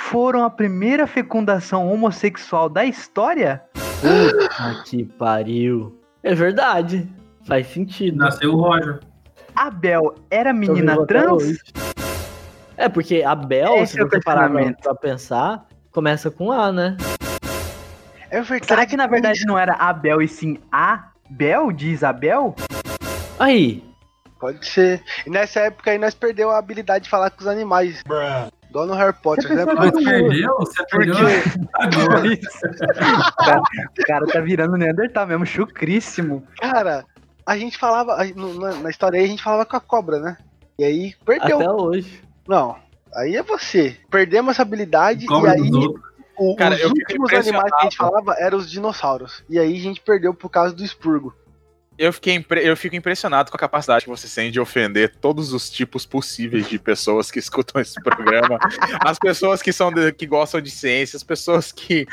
Speaker 3: foram a primeira fecundação homossexual da história?
Speaker 2: Puta que pariu. É verdade. Faz sentido.
Speaker 5: Nasceu o Roger.
Speaker 3: Abel era menina trans?
Speaker 2: É, porque a Bel,
Speaker 3: Esse
Speaker 2: se
Speaker 3: é o
Speaker 2: você parar pra, pensar, começa com A, né?
Speaker 1: É verdade.
Speaker 3: Será que na verdade não era Abel e sim Abel de Isabel?
Speaker 2: Aí.
Speaker 1: Pode ser. E nessa época aí nós perdeu a habilidade de falar com os animais. Igual no Harry Potter.
Speaker 3: Você
Speaker 1: Né?
Speaker 5: Mas perdeu? Você perdeu
Speaker 1: Porque,
Speaker 5: agora.
Speaker 3: o, cara, o cara tá virando Neandertal mesmo, chucríssimo.
Speaker 1: cara, a gente falava. Na, na história aí a gente falava com a cobra, né? E aí perdeu.
Speaker 2: Até hoje.
Speaker 1: Não. Aí é você. Perdemos essa habilidade
Speaker 5: Cobra
Speaker 1: e aí o-
Speaker 4: Cara,
Speaker 1: os últimos animais que a gente falava eram os dinossauros. E aí a gente perdeu por causa do expurgo.
Speaker 4: Eu, fiquei impre- eu fico impressionado com a capacidade que você tem de ofender todos os tipos possíveis de pessoas que escutam esse programa. as pessoas que são de- que gostam de ciência, as pessoas que,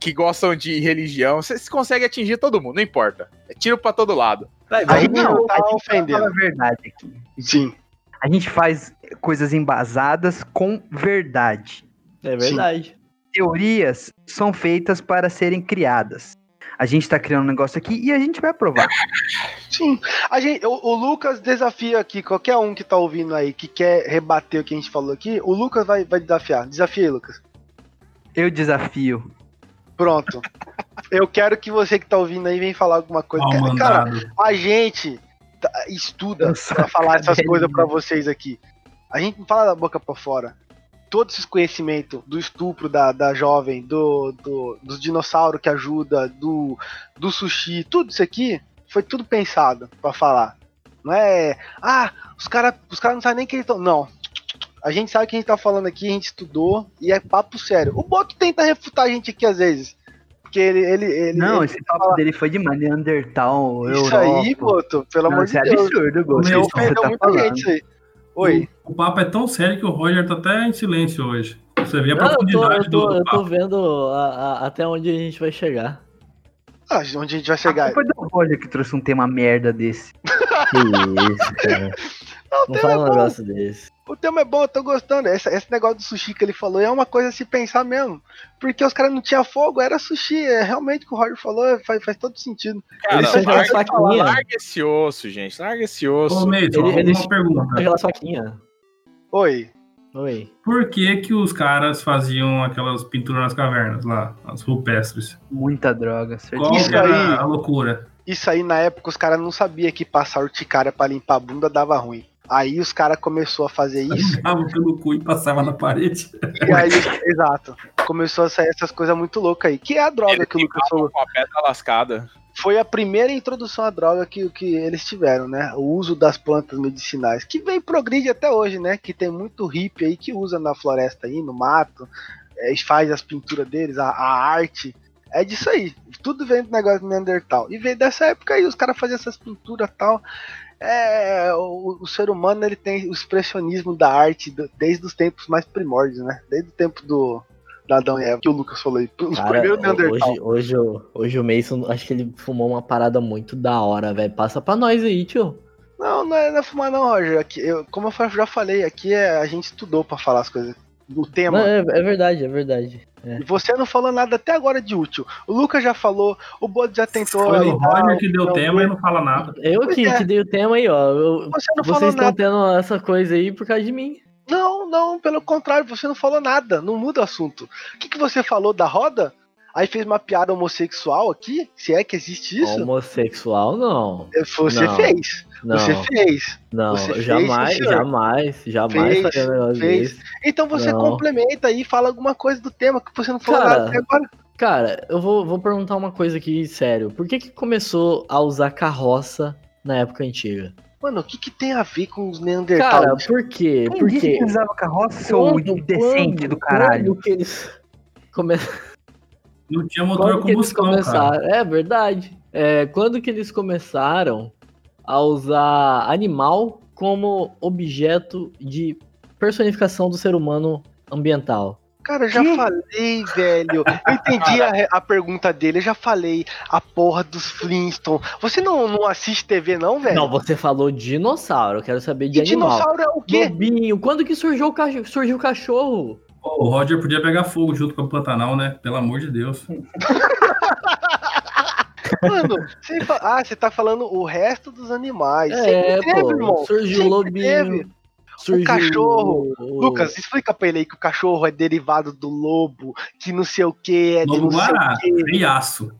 Speaker 4: que gostam de religião. Você consegue atingir todo mundo, não importa. É tiro pra todo lado.
Speaker 2: Vai,
Speaker 1: A gente
Speaker 3: Não,
Speaker 1: não tá
Speaker 3: a gente
Speaker 1: ofendendo.
Speaker 3: fala a verdade aqui.
Speaker 1: Sim.
Speaker 3: A gente faz coisas embasadas com verdade.
Speaker 2: É verdade.
Speaker 3: Teorias são feitas para serem criadas. A gente tá criando um negócio aqui e a gente vai aprovar.
Speaker 1: Sim. A gente, o, o Lucas desafia aqui, qualquer um que tá ouvindo aí, que quer rebater o que a gente falou aqui, o Lucas vai, vai desafiar. Desafia aí, Lucas.
Speaker 3: Eu desafio.
Speaker 1: Pronto. Eu quero que você que tá ouvindo aí venha falar alguma coisa.
Speaker 5: Mal
Speaker 1: Cara,
Speaker 5: mandado.
Speaker 1: a gente tá- estuda pra falar essas coisas pra vocês aqui. A gente não fala da boca pra fora. Todos esses conhecimentos do estupro da, da jovem, do, do, dos dinossauros que ajuda, do, do sushi, tudo isso aqui foi tudo pensado pra falar. Não é, ah, os caras os cara não sabem nem que eles estão. Não. A gente sabe o que a gente tá falando aqui, a gente estudou e é papo sério. O Boto tenta refutar a gente aqui às vezes. Porque ele. ele, ele
Speaker 3: Não,
Speaker 1: ele
Speaker 3: esse papo dele foi demais. Neandertal,
Speaker 1: Isso
Speaker 3: Europa.
Speaker 1: aí, Boto, pelo
Speaker 3: Não,
Speaker 1: amor
Speaker 3: isso
Speaker 1: de
Speaker 3: é
Speaker 1: Deus.
Speaker 3: absurdo, Gosto.
Speaker 5: Meu,
Speaker 3: Isso que você
Speaker 1: Ofendeu
Speaker 3: tá
Speaker 1: muita
Speaker 3: falando.
Speaker 1: gente isso aí. Oi.
Speaker 5: O papo é tão sério que o Roger tá até em silêncio hoje. Você vê a
Speaker 2: Não, eu tô,
Speaker 5: profundidade
Speaker 2: eu tô,
Speaker 5: do
Speaker 2: eu tô vendo a- a- até onde a gente vai chegar.
Speaker 1: Ah, onde a gente vai chegar?
Speaker 3: culpa é do Roger que trouxe um tema merda desse.
Speaker 2: Que isso, cara.
Speaker 1: Não, o
Speaker 2: Não fala
Speaker 1: é
Speaker 2: um
Speaker 1: bom.
Speaker 2: negócio desse.
Speaker 1: O tema é bom, eu tô gostando. Esse, esse negócio do sushi que ele falou é uma coisa a se pensar mesmo. Porque os caras não tinham fogo, era sushi. É realmente o que o Roger falou, é- faz, faz todo sentido.
Speaker 4: Cara, larga,
Speaker 2: faquinha.
Speaker 4: larga esse osso, gente. Larga esse osso.
Speaker 5: Ô,
Speaker 2: Ele- ele-
Speaker 5: uma pergunta.
Speaker 2: Aquela faquinha.
Speaker 1: Oi.
Speaker 2: Oi.
Speaker 5: Por que que os caras faziam aquelas pinturas nas cavernas lá, as rupestres?
Speaker 3: Muita droga,
Speaker 5: Qual
Speaker 3: certeza.
Speaker 5: Que era
Speaker 1: aí.
Speaker 5: a loucura?
Speaker 1: Isso aí na época os caras não sabiam que passar urticária pra limpar a bunda dava ruim. Aí os caras começou a fazer isso.
Speaker 5: Dava pelo cu e passava na parede.
Speaker 1: e aí, exato. Começou a sair essas coisas muito loucas aí. Que é a droga que o Lucas falou.
Speaker 4: Com a pedra lascada.
Speaker 1: foi a primeira introdução à droga que, que eles tiveram, né? O uso das plantas medicinais, que vem progride até hoje, né? Que tem muito hippie aí que usa na floresta aí, no mato, é, faz as pinturas deles, a, a arte. É disso aí. Tudo vem do negócio do Neandertal. E veio dessa época aí, os caras faziam essas pinturas e tal. É, o, o ser humano ele tem o expressionismo da arte do- desde os tempos mais primórdios, né? Desde o tempo do, do Adão e Eva, que o Lucas falou aí. Os
Speaker 2: Cara,
Speaker 1: primeiros Neandertal.
Speaker 2: hoje, hoje, o- hoje o Mason, acho que ele fumou uma parada muito da hora, velho. Passa pra nós aí, tio.
Speaker 1: Não, não é, não é fumar não, Roger. Aqui, eu, como eu já falei, aqui é, a gente estudou pra falar as coisas. O tema.
Speaker 2: Não, é, é verdade, é verdade.
Speaker 1: E você não falou nada até agora de útil. O Lucas já falou, o Bodo já tentou.
Speaker 5: Foi o Roger que deu
Speaker 1: opinião
Speaker 5: tema e não fala nada.
Speaker 2: Eu
Speaker 1: Pois
Speaker 2: que,
Speaker 1: é.
Speaker 2: que dei o tema aí, ó. Eu-
Speaker 1: Você não falou
Speaker 2: vocês estão
Speaker 1: nada.
Speaker 2: tendo essa coisa aí por causa de mim.
Speaker 1: Não, não, pelo contrário, você não falou nada. Não muda o assunto. O que, que você falou da roda? Aí fez uma piada homossexual aqui? Se é que existe isso?
Speaker 2: Homossexual, não.
Speaker 1: Você
Speaker 2: Não.
Speaker 1: fez.
Speaker 2: Não,
Speaker 1: Você fez.
Speaker 2: não.
Speaker 1: você fez,
Speaker 2: jamais, jamais, jamais
Speaker 1: Fez,
Speaker 2: faria
Speaker 1: fez.
Speaker 2: desse.
Speaker 1: Então você
Speaker 2: Não.
Speaker 1: complementa aí, fala alguma coisa do tema que você não falou
Speaker 2: Cara,
Speaker 1: nada até agora.
Speaker 2: Cara, eu vou, vou perguntar uma coisa aqui, sério. Por que que começou a usar carroça na época antiga?
Speaker 1: Mano, o que, que tem a ver com os
Speaker 2: Cara,
Speaker 1: Neandertais?
Speaker 2: por quê?
Speaker 3: Quem
Speaker 2: Por
Speaker 3: disse
Speaker 2: quê?
Speaker 3: que usava carroça, seu
Speaker 2: Quando-
Speaker 3: decente do caralho?
Speaker 2: Quando que eles, come...
Speaker 5: Não tinha motor
Speaker 2: quando que eles
Speaker 5: combustão, cara.
Speaker 2: começaram? É verdade. É, quando que eles começaram a usar animal como objeto de personificação do ser humano ambiental?
Speaker 1: Cara, eu já
Speaker 3: Que?
Speaker 1: falei, velho. Eu entendi a, a pergunta dele, eu já falei. A porra dos Flintstones. Você não, não assiste TV, não, velho?
Speaker 2: Não, você falou dinossauro, eu quero saber de
Speaker 1: E
Speaker 2: animal.
Speaker 1: dinossauro é o quê?
Speaker 2: Lobinho, quando que surgiu o cachorro? Surgiu o cachorro?
Speaker 5: O Roger podia pegar fogo junto com o Pantanal, né? Pelo amor de Deus.
Speaker 1: Mano, você fa- ah, você tá falando o resto dos animais.
Speaker 2: É,
Speaker 1: Sempre teve,
Speaker 2: pô.
Speaker 1: irmão.
Speaker 2: Surgiu o
Speaker 1: Sempre
Speaker 2: lobinho.
Speaker 1: teve.
Speaker 2: Surgiu
Speaker 1: cachorro.
Speaker 2: o-
Speaker 1: Lucas, explica pra ele aí que o cachorro é derivado do lobo, que não sei o que, é de
Speaker 5: Lobo
Speaker 1: não sei
Speaker 5: Guará,
Speaker 1: o que.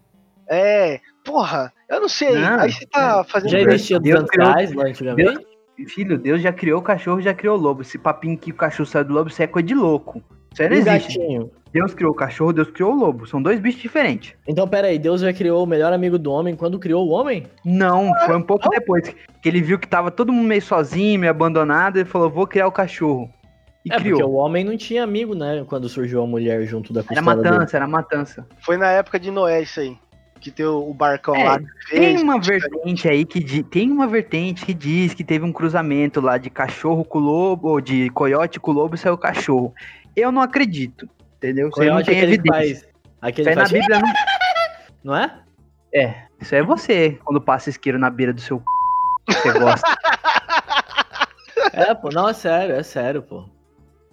Speaker 1: É, porra, eu não sei.
Speaker 3: Não,
Speaker 1: aí você tá fazendo.
Speaker 2: Já existia
Speaker 3: Deus
Speaker 2: ancestrais lá antigamente?
Speaker 3: Filho, Deus já criou o cachorro, já criou o lobo. Esse papinho que o cachorro saiu do lobo, isso é coisa de louco. Isso aí não
Speaker 2: E
Speaker 3: existe.
Speaker 2: gatinho?
Speaker 3: Deus criou o cachorro, Deus criou o lobo. São dois bichos diferentes.
Speaker 2: Então, pera aí, Deus já criou o melhor amigo do homem quando criou o homem?
Speaker 3: Não, foi um pouco depois. Que ele viu que tava todo mundo meio sozinho, meio abandonado, ele falou, vou criar o cachorro. E
Speaker 2: é,
Speaker 3: criou.
Speaker 2: porque o homem não tinha amigo, né? Quando surgiu a mulher junto da
Speaker 3: Era
Speaker 2: costela dele.
Speaker 3: matança, era matança.
Speaker 1: Foi na época de Noé isso aí. Que tem o, barcão
Speaker 3: É,
Speaker 1: lá que
Speaker 3: Tem
Speaker 1: fez.
Speaker 3: uma vertente aí que di- tem uma vertente que diz que teve um cruzamento lá de cachorro com lobo, ou de coiote com lobo e saiu cachorro. Eu não acredito, entendeu? Aí não
Speaker 2: Coiote
Speaker 3: tem
Speaker 2: é aquele que
Speaker 3: evidência.
Speaker 2: faz. Aquele
Speaker 3: aí na
Speaker 2: faz...
Speaker 3: Bíblia não.
Speaker 2: Não é?
Speaker 3: É, isso aí é você, quando passa isqueiro na beira do seu c... Você gosta.
Speaker 2: É, pô, não, é sério, é sério, pô.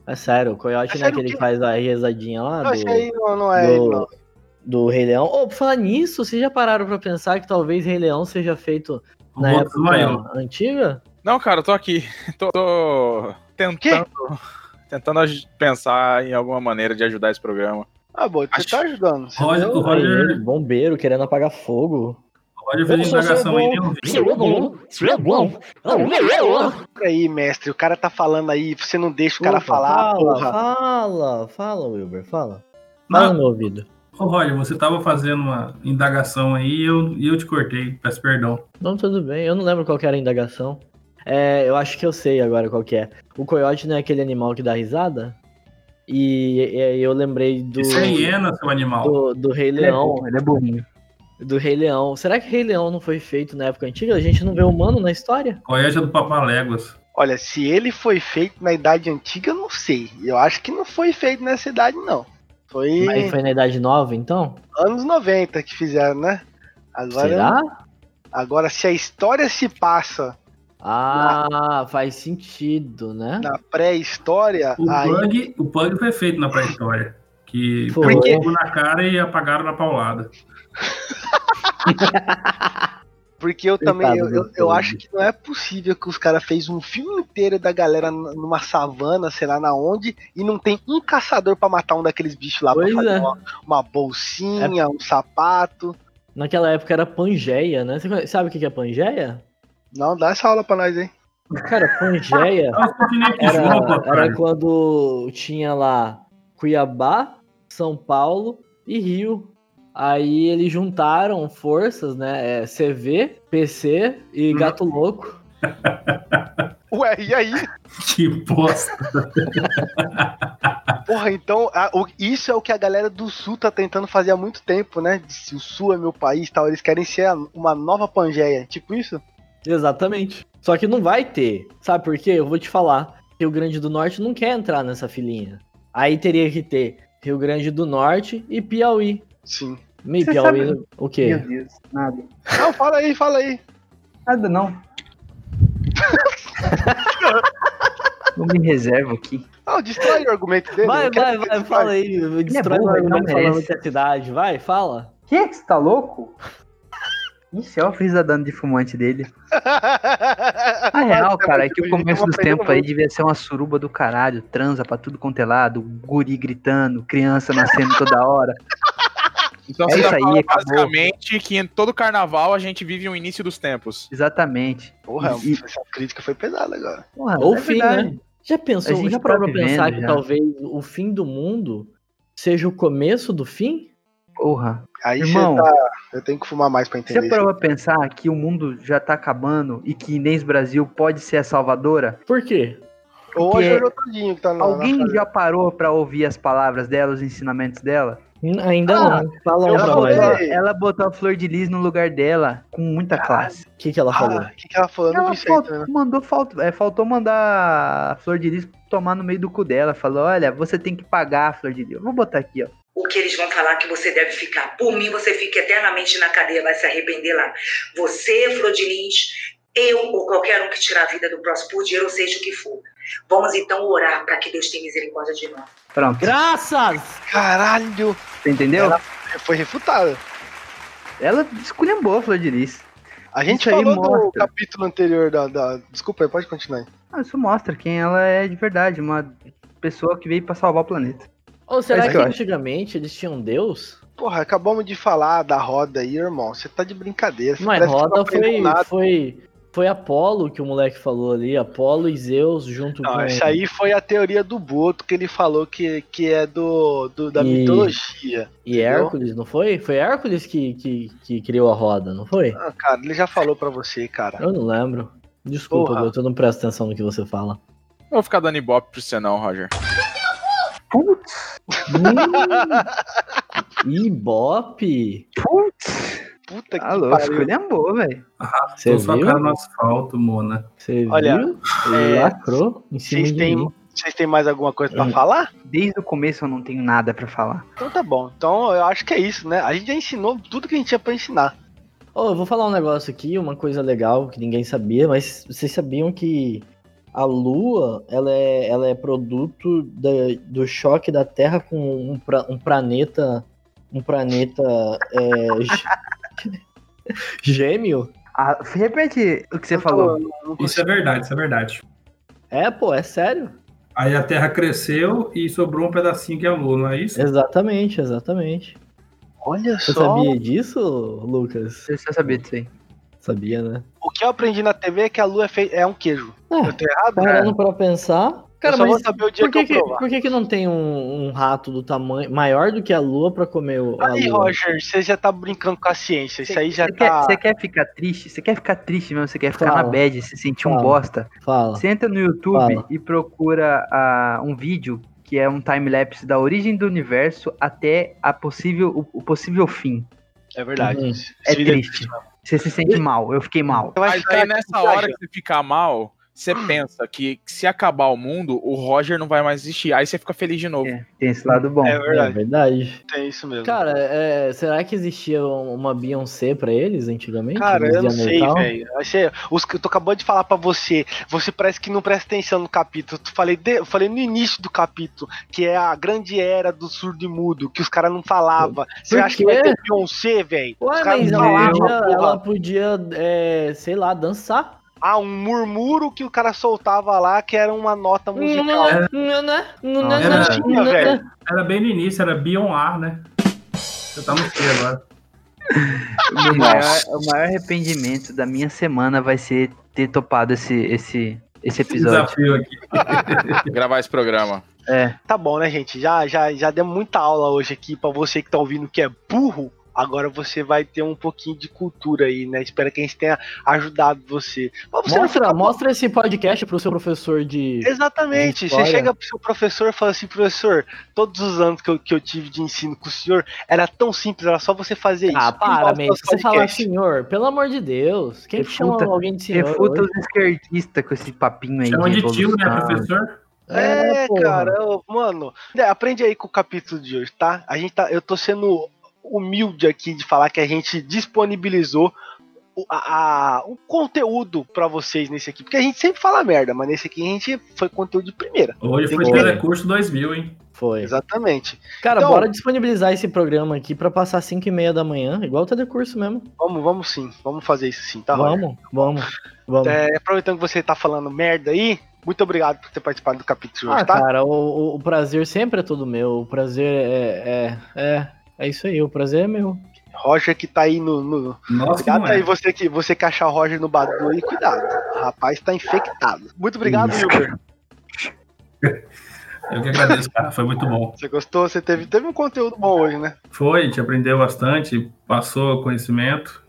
Speaker 2: É sério, o Coyote
Speaker 1: É
Speaker 2: não é aquele que faz a rezadinha lá do,
Speaker 1: aí não, não é ele,
Speaker 2: do,
Speaker 1: não.
Speaker 2: do Rei Leão. Ô, por falar nisso, vocês já pararam pra pensar que talvez Rei Leão seja feito na
Speaker 5: outro
Speaker 2: época antiga?
Speaker 4: Não, cara, eu tô aqui. Tô, tô tentando, tentando pensar em alguma maneira de ajudar esse programa.
Speaker 1: Ah, bom, você
Speaker 4: Acho-
Speaker 1: tá ajudando. Você
Speaker 5: Roger, o
Speaker 2: Aí,
Speaker 5: Roger,
Speaker 2: ele, bombeiro querendo apagar fogo.
Speaker 5: o Roger fez indagação aí,
Speaker 2: bom.
Speaker 5: nem ouvi.
Speaker 1: Pera aí, mestre. O cara tá falando aí, você não deixa o cara
Speaker 2: Opa,
Speaker 1: falar,
Speaker 2: fala,
Speaker 1: porra.
Speaker 2: Fala, fala, Wilber, fala. Fala
Speaker 5: Não.
Speaker 2: no meu ouvido.
Speaker 5: Ô, Roger, você tava fazendo uma indagação aí e eu, eu te cortei, peço perdão.
Speaker 2: Não, tudo bem. Eu não lembro qual que era a indagação. É, eu acho que eu sei agora qual que é. O coiote não é aquele animal que dá risada? E, e eu lembrei do,
Speaker 5: Isso é hiena, seu animal.
Speaker 2: do, do Rei
Speaker 3: Ele é
Speaker 2: Leão.
Speaker 3: burro, ele é burrinho.
Speaker 2: Do Rei Leão. Será que Rei Leão não foi feito na época antiga? A gente não vê humano na história?
Speaker 5: Coiote é do Papaléguas.
Speaker 1: Olha, se ele foi feito na idade antiga, eu não sei. Eu acho que não foi feito nessa idade, não. Foi
Speaker 2: Mas foi na Idade Nova, então?
Speaker 1: anos 90 que fizeram, né? Agora,
Speaker 2: Será?
Speaker 1: agora se a história se passa
Speaker 2: Ah, faz sentido, né?
Speaker 1: na pré-história,
Speaker 5: O
Speaker 1: aí
Speaker 5: Pug, o Pug foi feito na pré-história. Que
Speaker 2: Foi.
Speaker 5: pegou fogo na cara e apagaram na paulada.
Speaker 1: Porque eu também, eu, eu, eu acho que não é possível que os caras fez um filme inteiro da galera numa savana, sei lá na onde, e não tem um caçador pra matar um daqueles bichos lá
Speaker 2: Pois
Speaker 1: pra fazer
Speaker 2: é.
Speaker 1: uma, uma bolsinha, um sapato.
Speaker 2: Naquela época era Pangeia, né? Você sabe o que que é Pangeia?
Speaker 1: Não, dá essa aula pra nós aí.
Speaker 2: Cara, Pangeia era, era quando tinha lá Cuiabá, São Paulo e Rio. Aí eles juntaram forças, né? É, CV, PC e
Speaker 5: Hum.
Speaker 2: Gato Louco.
Speaker 1: Ué, e aí?
Speaker 5: Que bosta.
Speaker 1: Porra, então, a- o- isso é o que a galera do Sul tá tentando fazer há muito tempo, né? Se o Sul é meu país e tal, eles querem ser a- uma nova Pangeia, tipo isso?
Speaker 2: Exatamente. Só que não vai ter. Sabe por quê? Eu vou te falar. Rio Grande do Norte não quer entrar nessa filinha. Aí teria que ter Rio Grande do Norte e Piauí.
Speaker 1: Sim.
Speaker 2: Me
Speaker 3: Você
Speaker 2: Piauí,
Speaker 3: sabe-
Speaker 2: o
Speaker 3: Meu
Speaker 2: quê?
Speaker 3: Deus, nada.
Speaker 1: Não, fala aí, fala aí.
Speaker 3: Nada não. Eu me reservo aqui.
Speaker 1: Não, destrói o argumento dele.
Speaker 2: Vai, vai, vai, fala aí. Destrói
Speaker 3: burro,
Speaker 2: o
Speaker 3: não
Speaker 2: argumento falando
Speaker 3: merece.
Speaker 2: que é cidade. Vai, fala.
Speaker 3: Que? Você tá louco? Ixi, olha o frisa dando de fumante dele. A real, cara, é que o começo dos tempos aí devia ser uma suruba do caralho, transa pra tudo quanto é lado, guri gritando, criança nascendo toda hora.
Speaker 4: Então
Speaker 3: É
Speaker 4: você
Speaker 3: isso
Speaker 4: tá
Speaker 3: aí,
Speaker 4: falando
Speaker 3: acabou.
Speaker 4: basicamente que em todo carnaval a gente vive o início dos tempos.
Speaker 3: Exatamente.
Speaker 1: Porra,
Speaker 3: E-
Speaker 1: essa crítica foi pesada agora.
Speaker 3: Porra,
Speaker 2: Ou
Speaker 3: é
Speaker 2: fim,
Speaker 3: verdade.
Speaker 2: né? Já pensou,
Speaker 3: A gente
Speaker 2: já
Speaker 3: tá
Speaker 2: parou pra pensar
Speaker 3: vivendo
Speaker 2: que
Speaker 3: já.
Speaker 2: talvez o fim do mundo seja o começo do fim?
Speaker 3: Porra.
Speaker 1: Aí
Speaker 3: Irmão,
Speaker 1: você tá. Eu tenho que fumar mais pra
Speaker 3: Você
Speaker 1: entender.
Speaker 3: parou pra pensar que o mundo já tá acabando e que Inês Brasil pode ser a salvadora?
Speaker 2: Por quê?
Speaker 1: Ou a
Speaker 3: porque
Speaker 1: Jojo Todinho que tá na.
Speaker 3: Alguém
Speaker 1: na...
Speaker 3: já parou pra ouvir as palavras dela, os ensinamentos dela?
Speaker 2: Ainda
Speaker 3: Ah,
Speaker 2: não. Fala
Speaker 3: Ela
Speaker 2: nós.
Speaker 3: botou, ela botou a flor de lis no lugar dela com muita classe.
Speaker 2: O que, que ela falou?
Speaker 1: Ah, o que, que ela falou?
Speaker 3: Ela faltou,
Speaker 1: também.
Speaker 3: mandou, faltou, é, faltou mandar a flor de lis tomar no meio do cu dela. Falou: olha, você tem que pagar a flor de lis. Eu Vou botar aqui, ó.
Speaker 6: O que eles vão falar que você deve ficar. Por mim, você fica eternamente na cadeia, vai se arrepender lá. Você, Flor de Lis, eu ou qualquer um que tirar a vida do próximo por dinheiro, ou seja o que for. Vamos então orar para que Deus tenha misericórdia de nós.
Speaker 3: Pronto.
Speaker 2: Graças!
Speaker 1: Caralho!
Speaker 3: Você entendeu?
Speaker 1: Ela- Foi refutada.
Speaker 3: Ela esculhambou a flor de lis.
Speaker 1: A gente
Speaker 3: Isso aí
Speaker 1: falou do
Speaker 3: mostra.
Speaker 1: capítulo anterior da, da- Desculpa aí, pode continuar aí.
Speaker 3: Ah, isso mostra quem ela é de verdade. Uma pessoa que veio pra salvar o planeta.
Speaker 2: Ou será
Speaker 3: É
Speaker 2: que
Speaker 3: que
Speaker 2: antigamente eles tinham Deus?
Speaker 1: Porra, acabamos de falar da roda aí, irmão. Você tá de brincadeira. Você
Speaker 2: Mas roda foi,
Speaker 1: nada.
Speaker 2: foi, foi Apolo que o moleque falou ali. Apolo e Zeus junto
Speaker 1: Não,
Speaker 2: com.
Speaker 1: isso aí foi a teoria do Boto que ele falou que, que é do, do- da
Speaker 2: E-
Speaker 1: mitologia.
Speaker 2: E Hércules, não foi? Foi Hércules que, que, que criou a roda, não foi?
Speaker 1: Ah, cara, ele já falou pra você, cara.
Speaker 2: Eu não lembro. Desculpa,
Speaker 1: Porra.
Speaker 2: eu não presto atenção no que você fala.
Speaker 4: Não vou ficar dando ibope pra você não, Roger.
Speaker 3: Putz,
Speaker 2: Hum. Ibope!
Speaker 3: putz.
Speaker 1: Puta que
Speaker 3: Tá louco,
Speaker 1: pariu.
Speaker 3: esculhambou, velho.
Speaker 2: Você
Speaker 5: Tô sua
Speaker 2: viu?
Speaker 5: cara no asfalto, Mona.
Speaker 2: Você
Speaker 1: Olha,
Speaker 2: viu?
Speaker 1: É,
Speaker 2: lacrou em cima
Speaker 1: Vocês
Speaker 2: de
Speaker 1: têm,
Speaker 2: mim.
Speaker 1: vocês têm mais alguma coisa pra
Speaker 2: Hum.
Speaker 1: falar?
Speaker 3: Desde o começo eu não tenho nada pra falar.
Speaker 1: Então tá bom. Então eu acho que é isso, né? A gente já ensinou tudo que a gente tinha pra ensinar.
Speaker 2: Ô, eu vou falar um negócio aqui, uma coisa legal que ninguém sabia, mas vocês sabiam que a Lua, ela é, ela é produto da- do choque da Terra com um, pra- um planeta, um planeta é, gê- gêmeo?
Speaker 3: Ah, repete o que você falou.
Speaker 5: Isso é verdade, isso é verdade.
Speaker 2: É, pô, é sério.
Speaker 5: Aí a Terra cresceu e sobrou um pedacinho que é a Lua, não é isso?
Speaker 2: Exatamente, exatamente.
Speaker 1: Olha
Speaker 2: Você
Speaker 1: só.
Speaker 2: sabia disso, Lucas?
Speaker 3: Você precisa saber disso aí.
Speaker 2: Sabia, né?
Speaker 1: O que eu aprendi na TV é que a lua é, fei- é um queijo.
Speaker 2: É,
Speaker 1: Eu tô errado?
Speaker 2: parando pra pensar. Cara,
Speaker 1: eu só vou
Speaker 2: mas
Speaker 1: saber o dia
Speaker 2: por
Speaker 1: que,
Speaker 2: que,
Speaker 1: eu
Speaker 2: que,
Speaker 1: provar.
Speaker 2: por que, que não tem um, um rato do tamanho maior do que a Lua pra comer o, a
Speaker 1: Aí,
Speaker 2: Lua?
Speaker 1: Roger, você já tá brincando com a ciência. Isso aí já
Speaker 3: Você quer,
Speaker 1: tá.
Speaker 3: você quer ficar triste? Você quer ficar triste mesmo? Você quer ficar
Speaker 2: Fala.
Speaker 3: na bad, se sentir um
Speaker 2: Fala.
Speaker 3: bosta?
Speaker 2: Fala.
Speaker 3: Você entra no YouTube
Speaker 2: Fala.
Speaker 3: e procura ah, um vídeo que é um time-lapse da origem do universo até a possível, o, o possível fim.
Speaker 1: É verdade.
Speaker 2: Uhum.
Speaker 3: É triste. Você se sente mal, eu fiquei mal.
Speaker 4: Mas aí nessa hora que você ficar mal, você pensa que, que se acabar o mundo, o Roger não vai mais existir. Aí você fica feliz de novo.
Speaker 3: É, tem esse lado bom.
Speaker 1: É
Speaker 2: É
Speaker 1: verdade.
Speaker 2: verdade.
Speaker 1: Tem isso mesmo.
Speaker 2: Cara, é, será que existia uma Beyoncé pra eles antigamente?
Speaker 1: Cara, eu não sei, velho. Eu tô acabando de falar pra você. Você parece que não presta atenção no capítulo. Eu falei, de- eu falei no início do capítulo, que é a grande era do surdo e mudo, que os caras não falavam. Você acha que vai ter Beyoncé, velho? Os
Speaker 2: Ué,
Speaker 1: caras
Speaker 2: mas
Speaker 1: não
Speaker 2: ela ela podia é, sei lá, dançar.
Speaker 1: Ah, um murmúrio que o cara soltava lá, que era uma nota musical.
Speaker 5: Era-
Speaker 1: Não tinha, velho.
Speaker 5: Era bem no início, era Bion Ar, né? Você tá no C agora.
Speaker 3: O, maior, o maior arrependimento da minha semana vai ser ter topado esse, esse, esse episódio.
Speaker 5: Desafio aqui.
Speaker 4: Gravar esse programa.
Speaker 3: É,
Speaker 1: Tá bom, né, gente? Já, já, já deu muita aula hoje aqui pra você que tá ouvindo que é burro. Agora você vai ter um pouquinho de cultura aí, né? Espero que a gente tenha ajudado você. Você
Speaker 2: Mostra,
Speaker 1: fica-
Speaker 2: mostra esse podcast pro seu professor de.
Speaker 1: Exatamente.
Speaker 2: de
Speaker 1: Você chega pro seu professor e fala assim, professor, todos os anos que eu, que eu tive de ensino com o senhor, era tão simples, era só você fazer isso.
Speaker 2: Ah, para, Se você falar senhor, pelo amor de Deus. Quem que chama
Speaker 3: Refuta-
Speaker 2: alguém de senhor?
Speaker 3: refuta
Speaker 2: hoje?
Speaker 3: os esquerdistas com esse papinho aí.
Speaker 5: Chama de tio, né, professor?
Speaker 1: É,
Speaker 2: porra.
Speaker 1: cara, eu- mano, é, aprende aí com o capítulo de hoje, tá? A gente tá, eu tô sendo humilde aqui de falar que a gente disponibilizou o, a, a- o conteúdo pra vocês nesse aqui, porque a gente sempre fala merda, mas nesse aqui a gente foi conteúdo de primeira.
Speaker 5: Hoje foi
Speaker 2: que-
Speaker 5: Telecurso 2000, hein?
Speaker 2: Foi.
Speaker 1: Exatamente.
Speaker 2: Cara,
Speaker 1: Então-
Speaker 2: bora disponibilizar esse programa aqui pra passar 5 e meia da manhã, igual o telecurso mesmo.
Speaker 1: Vamos, vamos sim, vamos fazer isso sim, tá? Roger?
Speaker 2: vamos, vamos, vamos.
Speaker 1: É, aproveitando que você tá falando merda aí, muito obrigado por ter participado do capítulo de hoje,
Speaker 2: ah,
Speaker 1: tá?
Speaker 2: cara, o, o- o prazer sempre é todo meu. O prazer é, é, é, é isso aí, o prazer é meu.
Speaker 1: Roger que tá aí no. no-
Speaker 5: Nossa,
Speaker 1: Cuidado aí, você que, você que achar o Roger no Badu aí, cuidado. O rapaz tá infectado. Muito obrigado, Wilber.
Speaker 5: Eu que agradeço, cara. Foi muito bom.
Speaker 1: Você gostou? Você teve, teve um conteúdo bom hoje, né?
Speaker 5: Foi, a gente aprendeu bastante, passou conhecimento.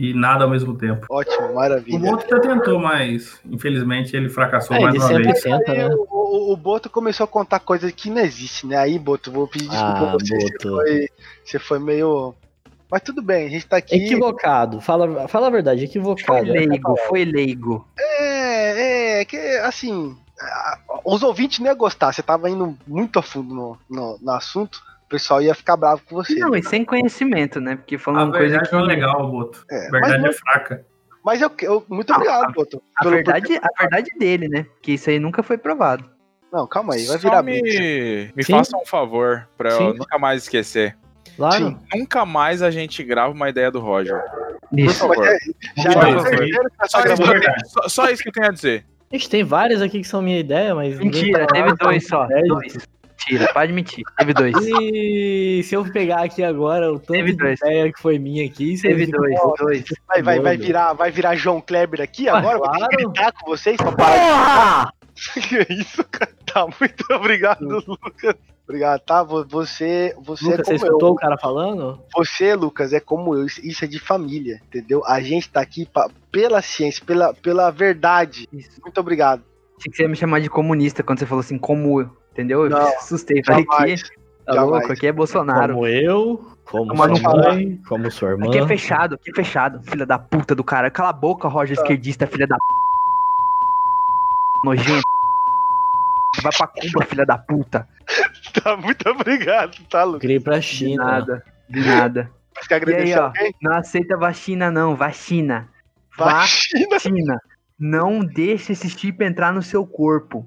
Speaker 5: E nada ao mesmo tempo.
Speaker 1: Ótimo,
Speaker 5: O
Speaker 1: maravilha.
Speaker 5: Boto já tentou, mas infelizmente ele fracassou
Speaker 2: É,
Speaker 5: mais
Speaker 2: ele
Speaker 5: uma
Speaker 2: sempre
Speaker 5: vez.
Speaker 2: tenta, né?
Speaker 1: o, o- o Boto começou a contar coisas que não existem, né? Aí, Boto, vou pedir desculpa
Speaker 2: Ah,
Speaker 1: a você. Você
Speaker 2: Boto.
Speaker 1: foi, você foi meio. Mas tudo bem, a gente tá aqui.
Speaker 2: Equivocado. Fala, fala a verdade,
Speaker 3: Foi
Speaker 2: equivocado.
Speaker 3: leigo, foi leigo.
Speaker 1: É, é, que assim. Os ouvintes não iam gostar, você tava indo muito a fundo no, no, no assunto, o pessoal ia ficar bravo com você.
Speaker 3: Não, e sem conhecimento, né? Porque
Speaker 5: A
Speaker 3: falando coisa que.
Speaker 5: é legal, Boto.
Speaker 1: É,
Speaker 5: verdade
Speaker 1: mas-
Speaker 5: é fraca.
Speaker 1: Mas eu, eu- muito
Speaker 3: Não,
Speaker 1: obrigado, Boto.
Speaker 3: A
Speaker 1: pelo-
Speaker 3: verdade, a verdade dele, né? Que isso aí nunca foi provado.
Speaker 1: Não, calma aí, vai
Speaker 4: Só
Speaker 1: virar
Speaker 4: me,
Speaker 1: blitz.
Speaker 4: me
Speaker 2: Sim.
Speaker 4: faça um favor pra eu
Speaker 2: Sim.
Speaker 4: nunca mais esquecer.
Speaker 2: Claro.
Speaker 1: Sim.
Speaker 4: Nunca mais a gente grava uma ideia do Roger. Por
Speaker 3: Isso.
Speaker 4: favor.
Speaker 1: Já
Speaker 5: Só
Speaker 1: é
Speaker 5: isso,
Speaker 1: tá
Speaker 4: Só isso, que eu tenho, só- só isso que eu tenho a dizer.
Speaker 2: Gente, tem várias aqui que são minha ideia, mas.
Speaker 3: Mentira,
Speaker 2: tá
Speaker 3: teve dois só. Dois. Mentira, pode mentir. Teve dois.
Speaker 2: E se eu pegar aqui agora o tanto
Speaker 3: Teve
Speaker 2: de
Speaker 3: dois.
Speaker 2: ideia que foi minha aqui, você
Speaker 3: Teve
Speaker 2: fica-
Speaker 3: dois, dois.
Speaker 1: Vai, vai, vai virar, vai virar João Kleber aqui
Speaker 2: Ah,
Speaker 1: agora?
Speaker 2: Claro.
Speaker 1: gritar com vocês pra parar que isso, cara? Tá, muito obrigado, Lucas. Obrigado, tá? Vo- Você, você
Speaker 2: Lucas,
Speaker 1: é
Speaker 2: você
Speaker 1: como
Speaker 2: escutou
Speaker 1: eu.
Speaker 2: o cara falando?
Speaker 1: Você, Lucas, é como eu. Isso isso é de família, entendeu? A gente tá aqui pra- pela ciência, pela, pela verdade.
Speaker 3: Isso.
Speaker 1: Muito obrigado.
Speaker 3: Achei que você ia me chamar de comunista quando você falou assim, como eu. Entendeu? Eu
Speaker 1: Não,
Speaker 3: assustei. Falei
Speaker 1: Jamais.
Speaker 3: que tá
Speaker 1: jamais.
Speaker 3: louco, aqui é Bolsonaro.
Speaker 2: Como eu, como
Speaker 3: Mas
Speaker 2: sua mãe, como sua irmã.
Speaker 3: Aqui é fechado, aqui é fechado, filha da puta do cara. Cala a boca, Roger
Speaker 1: Tá.
Speaker 3: esquerdista, filha da p. Nojento. Vai pra Cuba, filha da puta.
Speaker 1: Tá, muito obrigado, tá, Lucas?
Speaker 2: Criei pra
Speaker 3: De
Speaker 2: China.
Speaker 3: nada, de nada.
Speaker 1: Quer agradecer
Speaker 3: E aí, ó,
Speaker 1: alguém?
Speaker 3: Não aceita vacina, não. Vacina.
Speaker 1: Vacina.
Speaker 3: Vacina. Não deixe esse chip entrar no seu corpo.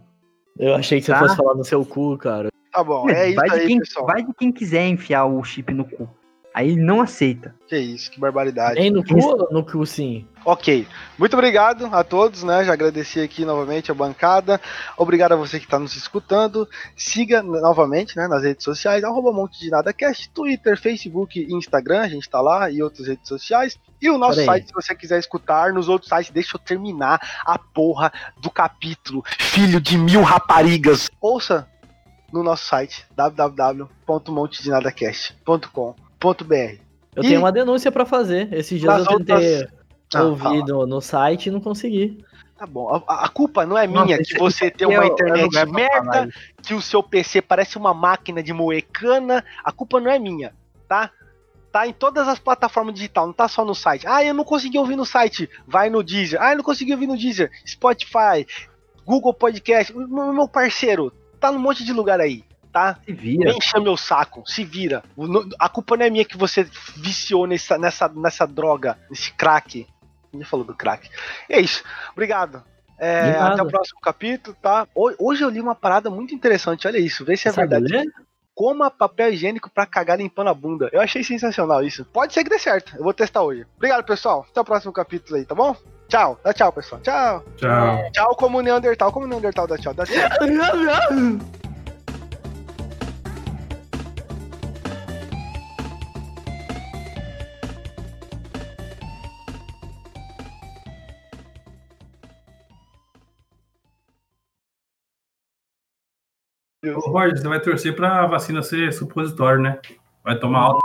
Speaker 2: Eu achei que você
Speaker 3: Tá.
Speaker 2: fosse falar no seu cu, cara.
Speaker 1: Tá bom, é isso
Speaker 3: vai,
Speaker 1: aí,
Speaker 3: quem,
Speaker 1: pessoal.
Speaker 3: vai de quem quiser enfiar o chip no cu. Aí ele não aceita.
Speaker 1: Que isso, que barbaridade.
Speaker 2: Nem no cu no cu sim?
Speaker 1: Ok, muito obrigado a todos, né? Já agradeci aqui novamente a bancada. Obrigado a você que está nos escutando. Siga novamente né, nas redes sociais, arroba Monte de Nada Cast, Twitter, Facebook e Instagram, a gente tá lá, e outras redes sociais. E o nosso
Speaker 2: Peraí.
Speaker 1: site, se você quiser escutar, nos outros sites, deixa eu terminar a porra do capítulo. Filho de mil raparigas. Ouça no nosso site, www.montedinadacast.com.br.
Speaker 2: Eu
Speaker 1: E-
Speaker 2: tenho uma denúncia pra fazer. Esses dias eu tentei
Speaker 1: outras- Ah,
Speaker 2: ouvir no, no site e não consegui.
Speaker 1: Tá bom, a, a culpa não é minha
Speaker 3: isso-
Speaker 1: que você tem
Speaker 3: Aqui
Speaker 1: uma
Speaker 3: é é
Speaker 1: internet
Speaker 3: pra
Speaker 1: merda, que o seu PC parece uma máquina de moecana. A culpa não é minha, tá? Tá em todas as plataformas digitais, não tá só no site. Ah, eu não consegui ouvir no site. Vai no Deezer. Ah, eu não consegui ouvir no Deezer. Spotify, Google Podcast. Meu meu parceiro, tá num monte de lugar aí, tá?
Speaker 3: Se vira.
Speaker 1: Nem encha meu saco, se vira. A culpa não é minha que você viciou nessa, nessa, nessa droga, nesse crack. Ninguém falou do crack. É isso. Obrigado. É, até o próximo capítulo, tá? Ho- Hoje eu li uma parada muito interessante, olha isso, vê se é
Speaker 2: Sabe
Speaker 1: verdade.
Speaker 2: ler?
Speaker 1: Coma papel higiênico pra cagar limpando a bunda. Eu achei sensacional isso. Pode ser que dê certo, eu vou testar hoje. Obrigado, pessoal. Até o próximo capítulo aí, tá bom? Tchau. Dá tchau, pessoal. Tchau.
Speaker 5: Tchau.
Speaker 1: Tchau como Neandertal. Como Neandertal dá tchau. Dá tchau.
Speaker 5: Ô, Roger, você vai torcer pra vacina ser supositório, né? Vai tomar alta